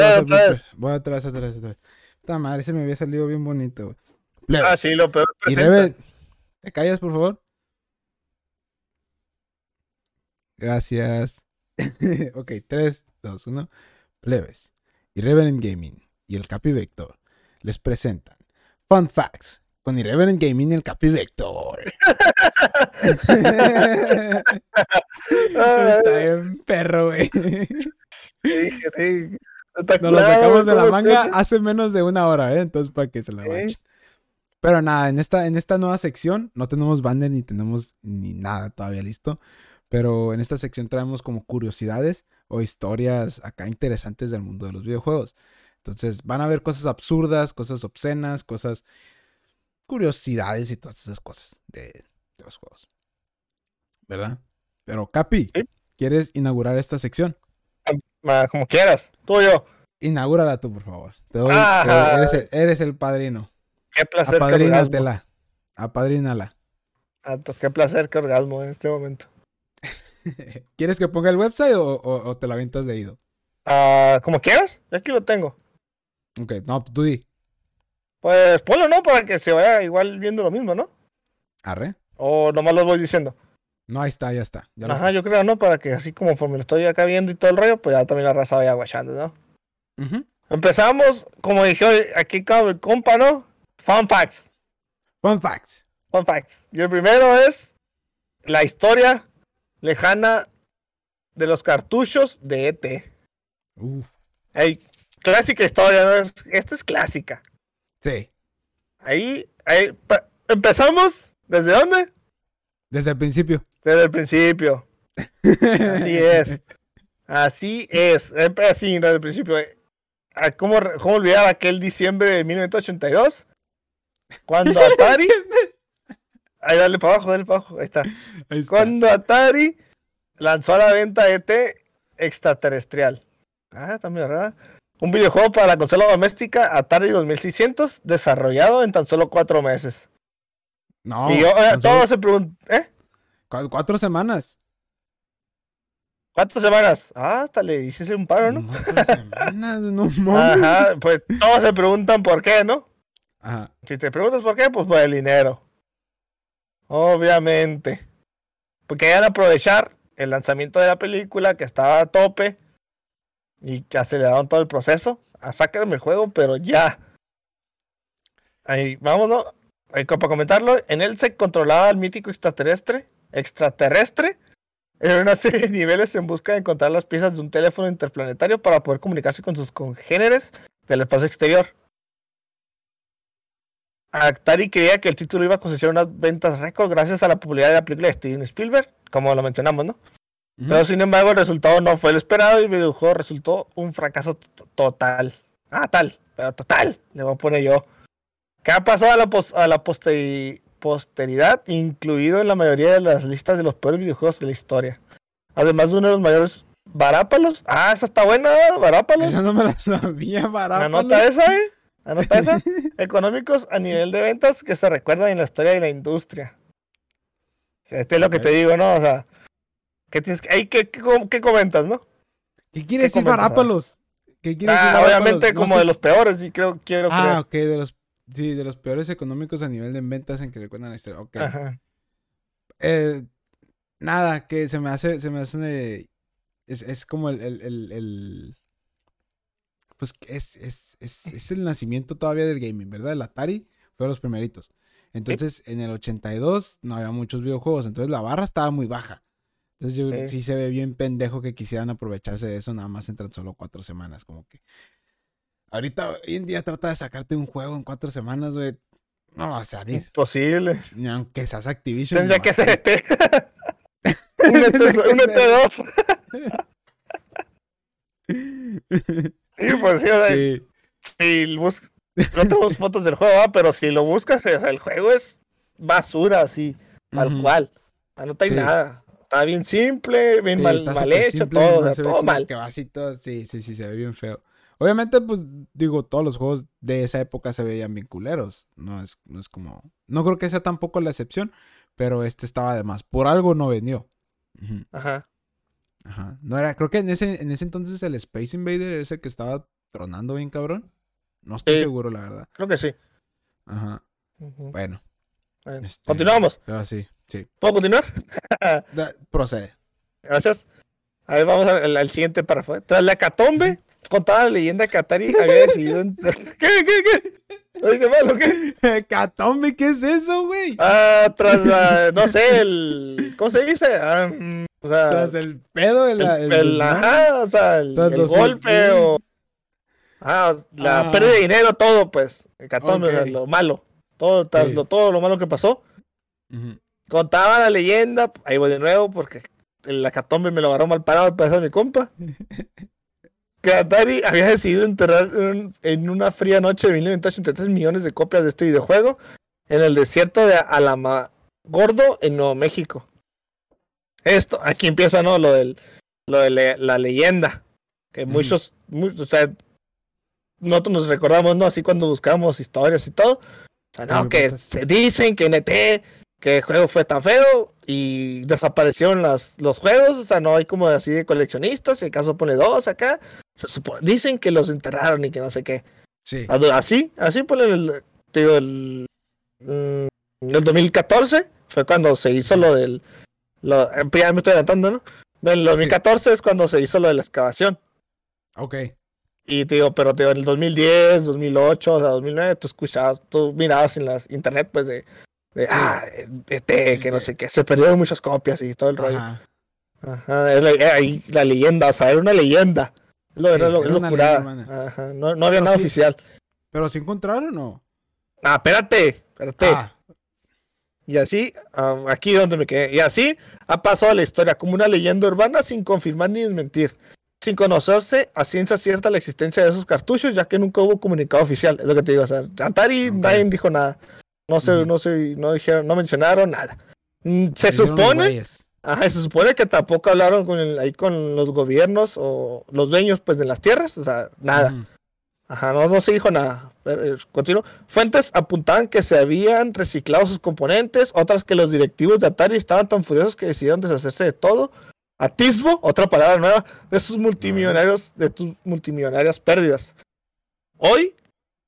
vez. Voy vez, vez, otra vez. Esta madre, se me había salido bien bonito. Plebes, ah, sí, lo peor. Irreverent... ¿Te callas, por favor? Gracias. ok, 3, 2, 1. Plebes. Irreverent Gaming y el Capi Vector les presentan Fun Facts con Irreverent Gaming y el Capi Vector. Está bien perro, güey. Nos lo sacamos de la manga hace menos de una hora, ¿eh? Entonces, para que se la vayan. Pero nada, en esta, en esta nueva sección no tenemos banda ni tenemos ni nada todavía listo. Pero en esta sección traemos como curiosidades o historias acá interesantes del mundo de los videojuegos. Entonces van a ver cosas absurdas, cosas obscenas, cosas, curiosidades y todas esas cosas de, los juegos. ¿Verdad? Pero Capi, ¿quieres inaugurar esta sección? Como quieras, tú o yo. Inaugúrala tú, por favor. eres, el, eres, el, padrino. Qué placer. Apadrínatela. Apadrínala. Qué placer que orgasmo en este momento. ¿Quieres que ponga el website o, te lo avientas leído? Ah, como quieras, aquí lo tengo. Ok, no, tú di. Pues ponlo, ¿no? Para que se vaya igual viendo lo mismo, ¿no? Arre. O nomás lo voy diciendo. No, ahí está, ya está. Ajá, yo creo, ¿no? Para que así como me lo estoy acá viendo y todo el rollo, pues ya también la raza vaya guachando, ¿no? Empezamos, como dije aquí el compa, ¿no? Fun facts. Fun facts. Fun facts. Y el primero es la historia lejana de los cartuchos de ET. Uf. clásica historia, ¿no? Esta es clásica. Sí. Ahí, ahí empezamos. ¿Desde dónde? Desde el principio. Desde el principio. Así es. Así es. Así, desde el principio. Ah, ¿Cómo, ¿Cómo olvidar aquel diciembre de 1982? Cuando Atari Ahí dale para abajo, dale para abajo. Ahí está. Cuando Atari lanzó a la venta ET extraterrestrial. Ah, también, ¿verdad? Un videojuego para la consola doméstica Atari 2600, desarrollado en tan solo cuatro meses. No. Y yo, eh, todos se preguntan, ¿eh? cuatro semanas. ¿Cuántas semanas? Ah, hasta le hiciste un paro, ¿no? Cuatro semanas, no Ajá, pues todos se preguntan por qué, ¿no? Ajá. Si te preguntas por qué, pues por el dinero. Obviamente. Porque querían aprovechar el lanzamiento de la película que estaba a tope y que aceleraron todo el proceso. A sacarme el juego, pero ya. Ahí, vámonos. Ahí, para comentarlo, en él se controlaba el mítico extraterrestre, extraterrestre, en una serie de niveles en busca de encontrar las piezas de un teléfono interplanetario para poder comunicarse con sus congéneres del espacio exterior. Atari creía que el título iba a cosechar unas ventas récord gracias a la popularidad de la película de Steven Spielberg, como lo mencionamos, ¿no? Pero sin embargo el resultado no fue el esperado y el videojuego resultó un fracaso total. Ah, tal, pero total, le voy a poner yo. ¿Qué ha pasado a la, a la posteridad, incluido en la mayoría de las listas de los peores videojuegos de la historia? Además de uno de los mayores Varápalos. Ah, esa está buena, Varápalos. Esa no me la sabía, Varápalos. ¿La nota esa, eh? Anota. Económicos a nivel de ventas que se recuerdan en la historia de la industria. Este es lo que te digo, ¿no? O sea, ¿qué, tienes, qué, qué, qué comentas, no? ¿Qué quiere decir Varápalos? ¿Qué quieres decir? Ah, obviamente como de los peores, sí, creo, quiero Ah, ok, de los, sí, de los peores económicos a nivel de ventas en que le cuentan la historia. Ok. Ajá. Eh, nada, que se me hace, se me hace, es, es como el, el, el, pues es, es, es, es, el nacimiento todavía del gaming, ¿verdad? El Atari fue de los primeritos. Entonces, en el 82 no había muchos videojuegos, entonces la barra estaba muy baja. Entonces, yo, sí. se ve bien pendejo que quisieran aprovecharse de eso, nada más entran solo cuatro semanas, como que. Ahorita, hoy en día trata de sacarte un juego en cuatro semanas, güey. No va a salir. Imposible. Ni aunque seas Activision. Tendría que ser ET. un ET2. sí, pues sí, o sea, sí. Si bus... No tenemos fotos del juego, pero si lo buscas, el juego es basura, así, tal cual. No hay nada. Está bien simple, bien mal, hecho, todo, todo mal. Que sí, sí, sí, se ve bien feo. Obviamente, pues, digo, todos los juegos de esa época se veían bien culeros. No es, no es como. No creo que sea tampoco la excepción, pero este estaba de más. Por algo no vendió. Ajá. Ajá. No era, creo que en ese, en ese entonces el Space Invader era ese que estaba tronando bien cabrón. No estoy seguro, la verdad. Creo que sí. Ajá. Bueno. Este, Continuamos. Ah, sí, sí. ¿Puedo continuar? procede. Gracias. A ver, vamos al, siguiente párrafo. Tras la catombe, contaba la leyenda que Atari había decidido. ¿Qué, qué, qué? ¿Oye, qué malo, qué? ¿Catombe? ¿Qué es eso, güey? Ah, tras la. No sé, el. ¿Cómo se dice? Mm, o sea. Tras el pedo, el. el, el ajá, o sea, el, golpe o. Ah, la ah. pérdida de dinero, todo, pues. El catombe, lo malo. Todo, tras lo, todo lo malo que pasó. Contaba la leyenda, ahí voy de nuevo porque el catombe me lo agarró mal parado el pedazo de mi compa. que Atari había decidido enterrar en, una fría noche de 1983 millones de copias de este videojuego en el desierto de Alamagordo, en Nuevo México. Esto, aquí empieza, ¿no? Lo, del, lo de la leyenda. Que muchos, muchos, o sea, nosotros nos recordamos, ¿no? Así cuando buscamos historias y todo. O sea, no, que se dicen que NT, que el juego fue tan feo y desaparecieron las, los juegos. O sea, no hay como así de coleccionistas. El caso pone dos acá. Se dicen que los enterraron y que no sé qué. Sí. Así, así pone el, digo, el, mm, el 2014 fue cuando se hizo lo del, lo, ya me estoy adelantando, ¿no? En el 2014 es cuando se hizo lo de la excavación. Ok. Y te digo, pero te digo, en el 2010, 2008, o sea, 2009, tú escuchabas, tú mirabas en las internet, pues, de, de ah, este, que no sé qué, se perdieron muchas copias y todo el rollo. Ajá, ahí la, leyenda, o sea, era una leyenda. Lo, era, lo, Ajá, no, no había nada oficial. ¿Pero si encontraron o no? Ah, espérate, espérate. Ah. Y así, um, aquí donde me quedé. Y así ha pasado la historia como una leyenda urbana sin confirmar ni desmentir sin conocerse a ciencia cierta la existencia de esos cartuchos, ya que nunca hubo comunicado oficial. Es lo que te digo. O sea, Atari nadie dijo nada. No sé, no sé, no dijeron, no mencionaron nada. Mm, se supone. Ajá, se supone que tampoco hablaron con ahí con los gobiernos o los dueños pues de las tierras, o sea, nada. Ajá, no, no se dijo nada. Eh, continuo. Fuentes apuntaban que se habían reciclado sus componentes, otras que los directivos de Atari estaban tan furiosos que decidieron deshacerse de todo atisbo, otra palabra nueva, de sus multimillonarios, de tus multimillonarias pérdidas. Hoy,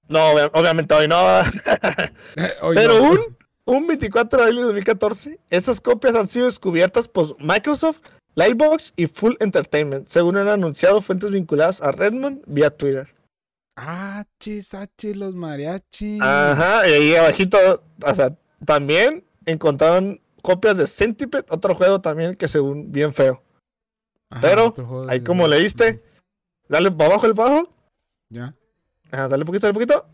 no, obviamente hoy no, pero un, un 24 de abril de 2014, esas copias han sido descubiertas por Microsoft, Lightbox y Full Entertainment, según han anunciado fuentes vinculadas a Redmond vía Twitter. Ah, chis, los mariachis. Ajá, y ahí abajito, o sea, también encontraron copias de Centipede, otro juego también que según bien feo. Pero, ahí como leíste, dale para abajo el bajo. Ya. Ajá, dale poquito, dale poquito.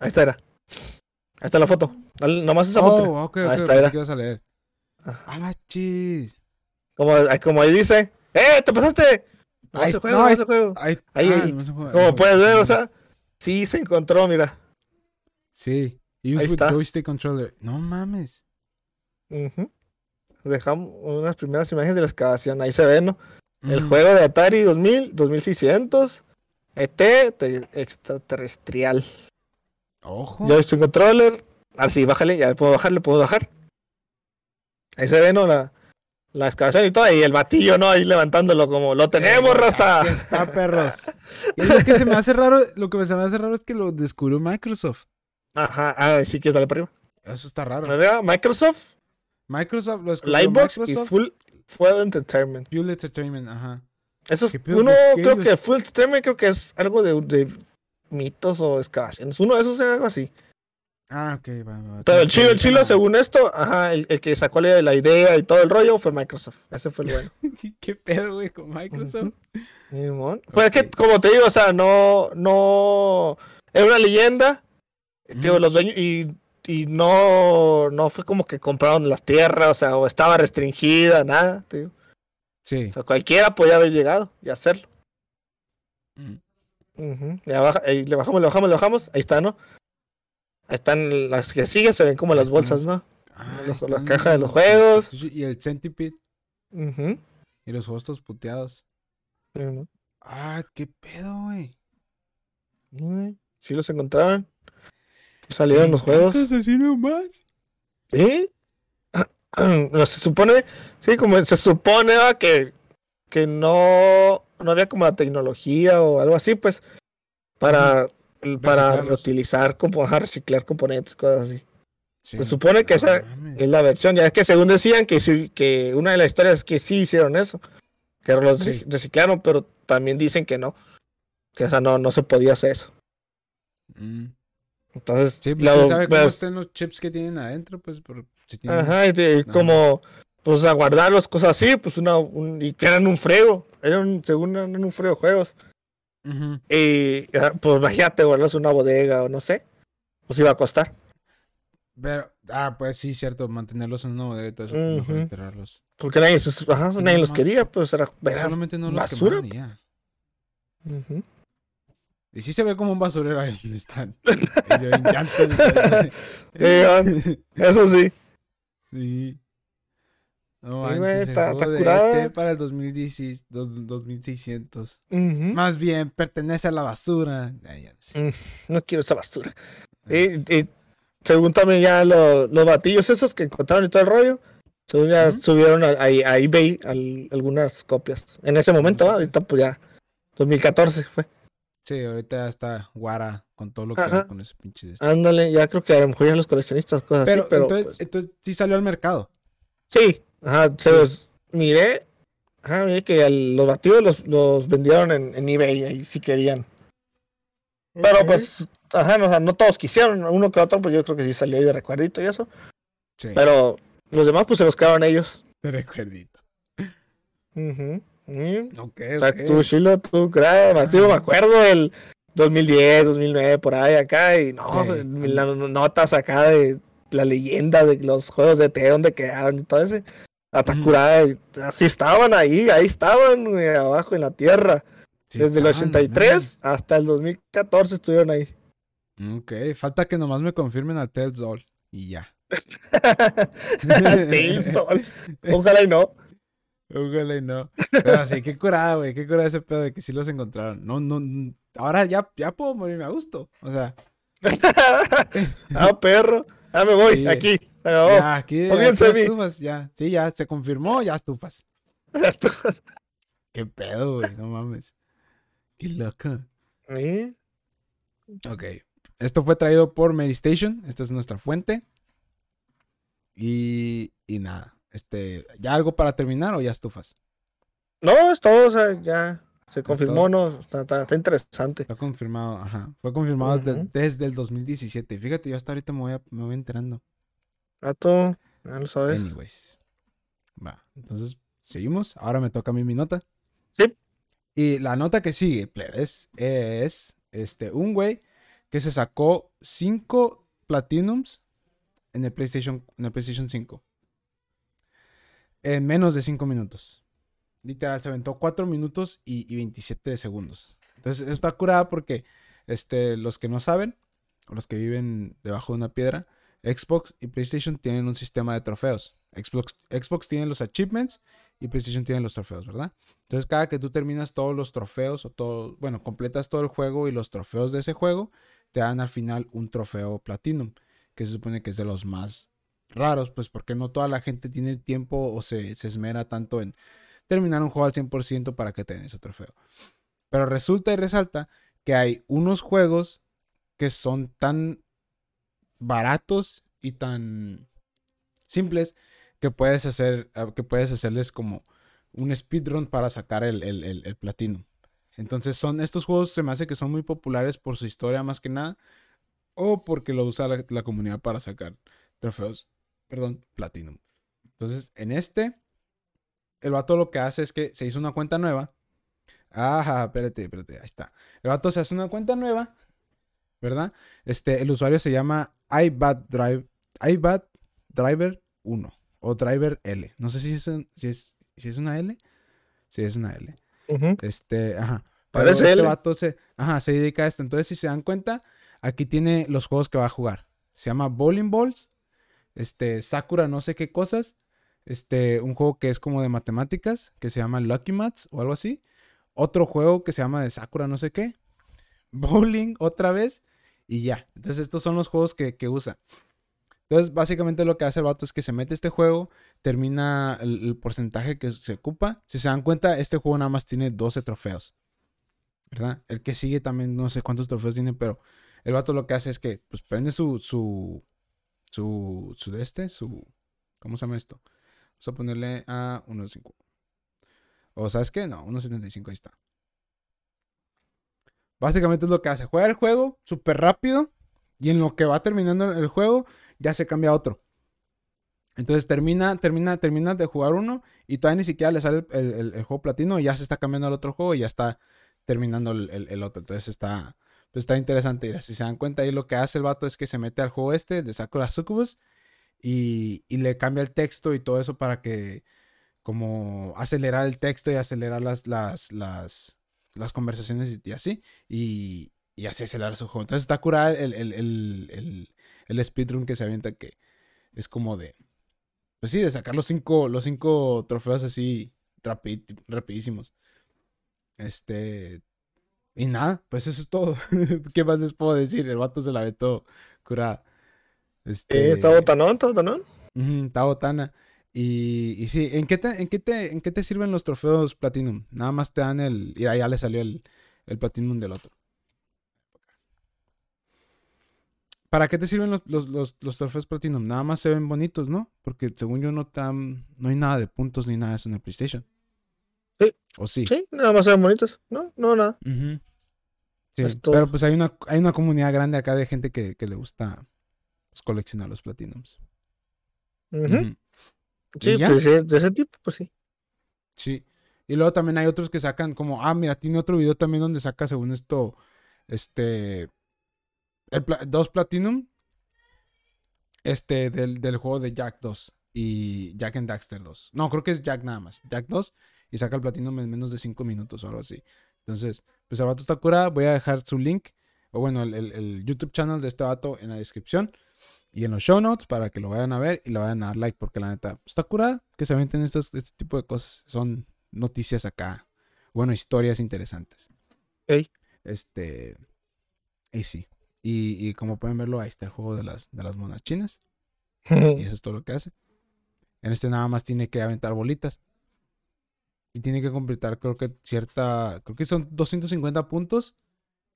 Ahí está, era. Ahí está la foto. Dale, nomás esa foto. Oh, ok, ahí está, era. Que a leer. Ah, chis. Como, como ahí dice, ¡eh, te pasaste! No, ahí, ese juego, no, ese juego. Ahí, ahí, ah, ahí. como puedes ver, o sea, sí se encontró, mira. Sí. Use ahí with está. joystick controller. No mames. Dejamos unas primeras imágenes de la excavación. Ahí se ve, ¿no? El juego de Atari 2000, 2600. ET extraterrestrial. Ojo. Estoy controller. Ah, sí, bájale, ya puedo bajar, le puedo bajar. Ahí se ve, ¿no? La, la excavación y todo, y el batillo, ¿no? Ahí levantándolo como, lo tenemos, raza. está, perros. Y lo que se me hace raro, lo que se me hace raro es que lo descubrió Microsoft. Ajá, ah, sí, que dale para arriba. Eso está raro. Microsoft. Microsoft lo descubrió Livebox y Full, Full Entertainment. Full Entertainment, ajá. Eso es, uno, creo que Full Entertainment creo que es algo de, de mitos o excavaciones. Uno de esos es algo así. Ah, ok, va, va. Pero el chilo, el chilo, según esto, ajá, el, que sacó la idea y todo el rollo fue Microsoft. Ese fue el bueno. ¿Qué pedo, güey, con Microsoft? Pues es que, como te digo, o sea, no, no, era una leyenda, los dueños, y, y, no, no fue como que compraron las tierras, o sea, o estaba restringida, nada, tío. Sí. O sea, cualquiera podía haber llegado y hacerlo. Mm. le, baja, le bajamos, le bajamos, le bajamos, ahí está, ¿no? Están las que siguen, se ven como las bolsas, ¿no? Ah, las, cajas de los juegos. Y el Centipede. Y los juegos puteados. Ah, qué pedo, güey. Sí los encontraron. Salieron los juegos. más? ¿Sí? se supone, sí, como se supone que, que no, no había como la tecnología o algo así, pues, para para reutilizar, como, reciclar componentes, cosas así. Se supone que esa es la versión. Ya es que según decían que, que una de las historias es que sí hicieron eso, que los reciclaron, pero también dicen que no, que esa no, no se podía hacer eso. Mm. Entonces, sí, pues, sabe cómo están los chips que tienen adentro, pues, Ajá, y como, pues, a guardarlos, cosas así, pues, una, y que eran un frego, eran, según eran un frego juegos. Y pues imagínate guardarse una bodega o no sé. Pues iba a costar. Pero, ah, pues sí, cierto, mantenerlos en una bodega y todo eso, mejor enterrarlos. Porque nadie, nadie los quería, pues era, Solamente no los basura. quemaron y sí se ve como un basurero ahí donde están. eso sí. Sí. No, está, curada. para el 2600. Más bien, pertenece a la basura. Mm, no quiero esa basura. Y, según también ya los batillos esos que encontraron y todo el rollo, según ya subieron a, a, eBay algunas copias. En ese momento, ahorita pues ya, 2014 fue. Sí, ahorita ya está Guara con todo lo que hay con ese pinche de Ándale, ya creo que a lo mejor ya los coleccionistas, cosas así, pero. Entonces, pues entonces sí salió al mercado. Sí, Ajá, se los miré. Ajá, miré que los batidos los, los vendieron en, en, eBay ahí si querían. Pero pues, ajá, no, no todos quisieron, uno que otro, pues yo creo que sí salió ahí de recuerdito y eso. Sí. Pero los demás pues se los quedaron ellos. De recuerdito. Uh -huh. Ok, ok. Tú, Chilo, tú, crees, me acuerdo del 2010, 2009, por ahí acá, y no, las notas acá de la leyenda de los juegos de T, donde quedaron y todo ese. Atacurada, así estaban ahí, ahí estaban, abajo en la tierra. Desde el 83 hasta el 2014 estuvieron ahí. Ok, falta que nomás me confirmen a Tales Doll y ya. Ojalá y no. Ojalá y no. Pero sí, qué curada, güey. Qué curada ese pedo de que sí los encontraron. No, no. Ahora ya, ya puedo morirme a gusto. O sea. ah, perro. Ah, me voy, aquí. Ya, aquí, estufas, ya. Sí, ya se confirmó, ya estufas. Qué pedo, güey, no mames. Qué loco. ¿Eh? Ok. Esto fue traído por Medistation. Esta es nuestra fuente. Y, y nada. Este, ¿Ya algo para terminar o ya estufas? No, es todo, o sea, ya se confirmó, no, está, está, interesante. Está confirmado, ajá. Fue confirmado desde el 2017. Fíjate, yo hasta ahorita me voy, me voy enterando. Rato, ya lo sabes. Anyways. Va, entonces, seguimos. Ahora me toca a mí mi nota. Sí. Y la nota que sigue, plebes, es este, un güey que se sacó 5 Platinums en el PlayStation, en el PlayStation 5. En menos de 5 minutos. Literal, se aventó 4 minutos y, y 27 segundos. Entonces, eso está curada porque este, los que no saben, o los que viven debajo de una piedra, Xbox y PlayStation tienen un sistema de trofeos. Xbox, tiene los achievements y PlayStation tiene los trofeos, ¿verdad? Entonces, cada que tú terminas todos los trofeos o todo, bueno, completas todo el juego y los trofeos de ese juego, te dan al final un trofeo Platinum, que se supone que es de los más raros, pues porque no toda la gente tiene el tiempo o se, se esmera tanto en terminar un juego al 100% para que tengan ese trofeo. Pero resulta y resalta que hay unos juegos que son tan baratos y tan simples que puedes hacer, ah, que puedes hacerles como un speedrun para sacar el, el, platino. Entonces son estos juegos se me hace que son muy populares por su historia más que nada o porque lo usa la, comunidad para sacar trofeos, perdón, platinum. Entonces en este el vato lo que hace es que se hizo una cuenta nueva. Ajá, espérate, espérate, ahí está. El vato se hace una cuenta nueva, ¿verdad? Este, el usuario se llama iBad Drive, iBad Driver 1 o Driver L. No sé si es, si es, si es una L. Si es una L. Este, ajá. Parece este vato se, ajá, se dedica a esto. Entonces, si se dan cuenta, aquí tiene los juegos que va a jugar. Se llama Bowling Balls, este, Sakura no sé qué cosas, este, un juego que es como de matemáticas, que se llama Lucky Mats o algo así. Otro juego que se llama de Sakura no sé qué. Bowling otra vez y ya. Entonces estos son los juegos que, que usa. Entonces, básicamente lo que hace el vato es que se mete este juego, termina el, porcentaje que se ocupa. Si se dan cuenta, este juego nada más tiene 12 trofeos. ¿Verdad? El que sigue también no sé cuántos trofeos tiene, pero el vato lo que hace es que pues prende su su su su de este, su ¿cómo se llama esto? Vamos a ponerle a 1.5. O sabes qué? No, 1.75 ahí está. Básicamente es lo que hace. Juega el juego súper rápido y en lo que va terminando el juego ya se cambia a otro. Entonces termina, termina, termina de jugar uno y todavía ni siquiera le sale el, juego platino y ya se está cambiando al otro juego y ya está terminando el, otro. Entonces está, pues está interesante. Y si se dan cuenta ahí lo que hace el vato es que se mete al juego este de Sakura Succubus y, y le cambia el texto y todo eso para que como acelerar el texto y acelerar las, las, las, las conversaciones y, así. Y, y así acelerar su juego. Entonces está curado el, el, el speedrun que se avienta que es como de, pues sí, de sacar los cinco, los cinco trofeos así rapidísimos. Este, y nada, pues eso es todo. ¿Qué más les puedo decir? El vato se la ve todo curada. Este, ¿Está botanón? ¿Está botanón? está botana. Y, y sí, ¿en qué, te, en, qué te, ¿en qué te sirven los trofeos Platinum? Nada más te dan el... Y ya le salió el, el Platinum del otro. ¿Para qué te sirven los, trofeos Platinum? Nada más se ven bonitos, ¿no? Porque según yo no, tan, no hay nada de puntos ni nada de eso en el PlayStation. Sí. ¿O sí? Sí, nada más se ven bonitos. No, no, nada. Sí, pero pues hay una, hay una comunidad grande acá de gente que, le gusta pues, coleccionar los Platinums. Sí, pues, de ese tipo, pues sí. Sí. Y luego también hay otros que sacan como, ah, mira, tiene otro video también donde saca según esto, este, dos Platinum este, del, del, juego de Jack 2 y Jack and Daxter 2. No, creo que es Jack nada más. Jack 2 y saca el Platinum en menos de 5 minutos o algo así. Entonces, pues el vato está curado. Voy a dejar su link, o bueno, el, el, YouTube channel de este vato en la descripción y en los show notes para que lo vayan a ver y lo vayan a dar like porque la neta está curada que se aventen estos, este tipo de cosas. Son noticias acá. Bueno, historias interesantes. Este. Y sí. Y, como pueden verlo, ahí está el juego de las, de las monas chinas. y eso es todo lo que hace. En este nada más tiene que aventar bolitas. Y tiene que completar, creo que cierta. Creo que son 250 puntos.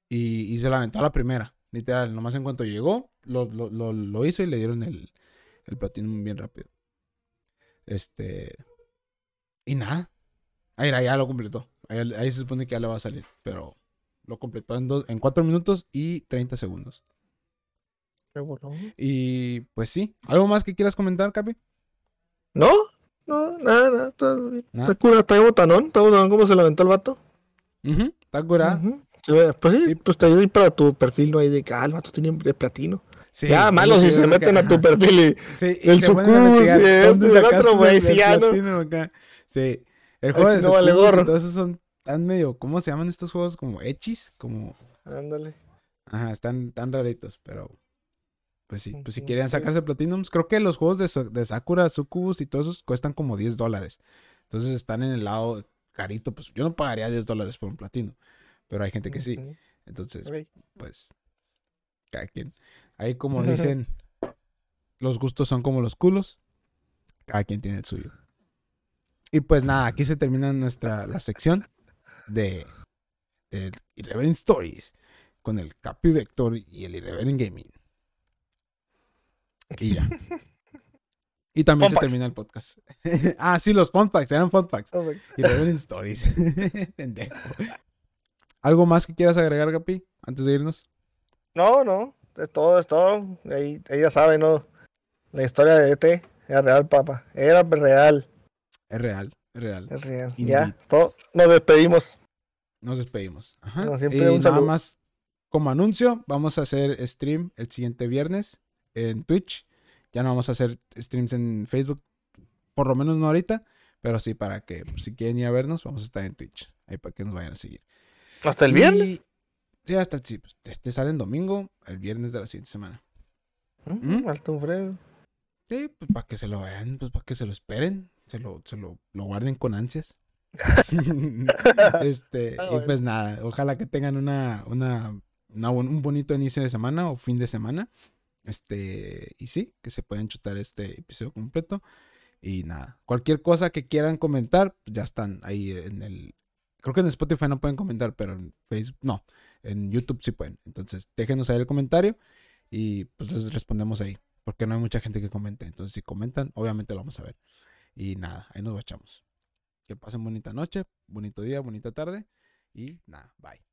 Y, se la aventó a la primera. Literal, nomás en cuanto llegó, lo, hizo y le dieron el, el platino bien rápido. Este. Y nada. Ahí ya lo completó. Ahí, ahí, se supone que ya le va a salir. Pero lo completó en, en 4 minutos y 30 segundos. Qué bueno. Y pues sí. ¿Algo más que quieras comentar, Capi? No, no, nada, nada. Está, cura, está botanón. Está botanón como se lo aventó el vato. está curado. Pues sí, pues te ayuda para tu perfil, no hay de que ah, el vato tiene de platino. Sí, ya, malo si se meten a tu perfil y, sí, y el sucus y el otro güey, sí, ya no. Sí, el juego de todo eso son están medio, ¿cómo se llaman estos juegos? Como hechis, como... Ándale. Ajá, están tan raritos, pero... Pues sí, pues si quieren sacarse Platinums, creo que los juegos de, de Sakura, Sucubus y todos esos cuestan como 10 dólares. Entonces están en el lado carito, pues yo no pagaría 10 dólares por un platino, pero hay gente que sí. Entonces, pues, cada quien. Ahí como dicen, los gustos son como los culos. Cada quien tiene el suyo. Y pues nada, aquí se termina nuestra la sección de, de Irreverent Stories con el Capi Vector y el Irreverent Gaming. Y ya. Y también se termina el podcast. ah, sí, los fun facts, eran fun facts. Irreverent Stories. Pendejo. ¿Algo más que quieras agregar, Capi, antes de irnos? No, no, es todo, es todo. Ahí, ella sabe, ¿no? La historia de ET era real, papá. Era real. Es real, es real. Es real. Ya, todo, nos despedimos. Nos despedimos. Ajá. y nada más, como anuncio, vamos a hacer stream el siguiente viernes en Twitch. Ya no vamos a hacer streams en Facebook, por lo menos no ahorita, pero sí para que pues, si quieren ir a vernos, vamos a estar en Twitch. Ahí para que nos vayan a seguir. ¿Hasta el viernes? Sí, hasta el sí, este sale en domingo, el viernes de la siguiente semana. Mm, Alto Fredo. Sí, pues para que se lo vean, pues para que se lo esperen, se lo, se lo, lo guarden con ansias. este, ah, y pues nada, ojalá que tengan una, una, un bonito inicio de semana o fin de semana. Este, y sí, que se pueden chutar este episodio completo. Y nada, cualquier cosa que quieran comentar, pues ya están ahí en el. Creo que en Spotify no pueden comentar, pero en Facebook, no, en YouTube sí pueden. Entonces, déjenos ahí el comentario y pues les respondemos ahí, porque no hay mucha gente que comente. Entonces, si comentan, obviamente lo vamos a ver. Y nada, ahí nos echamos. Que pasen bonita noche, bonito día, bonita tarde y nada, bye.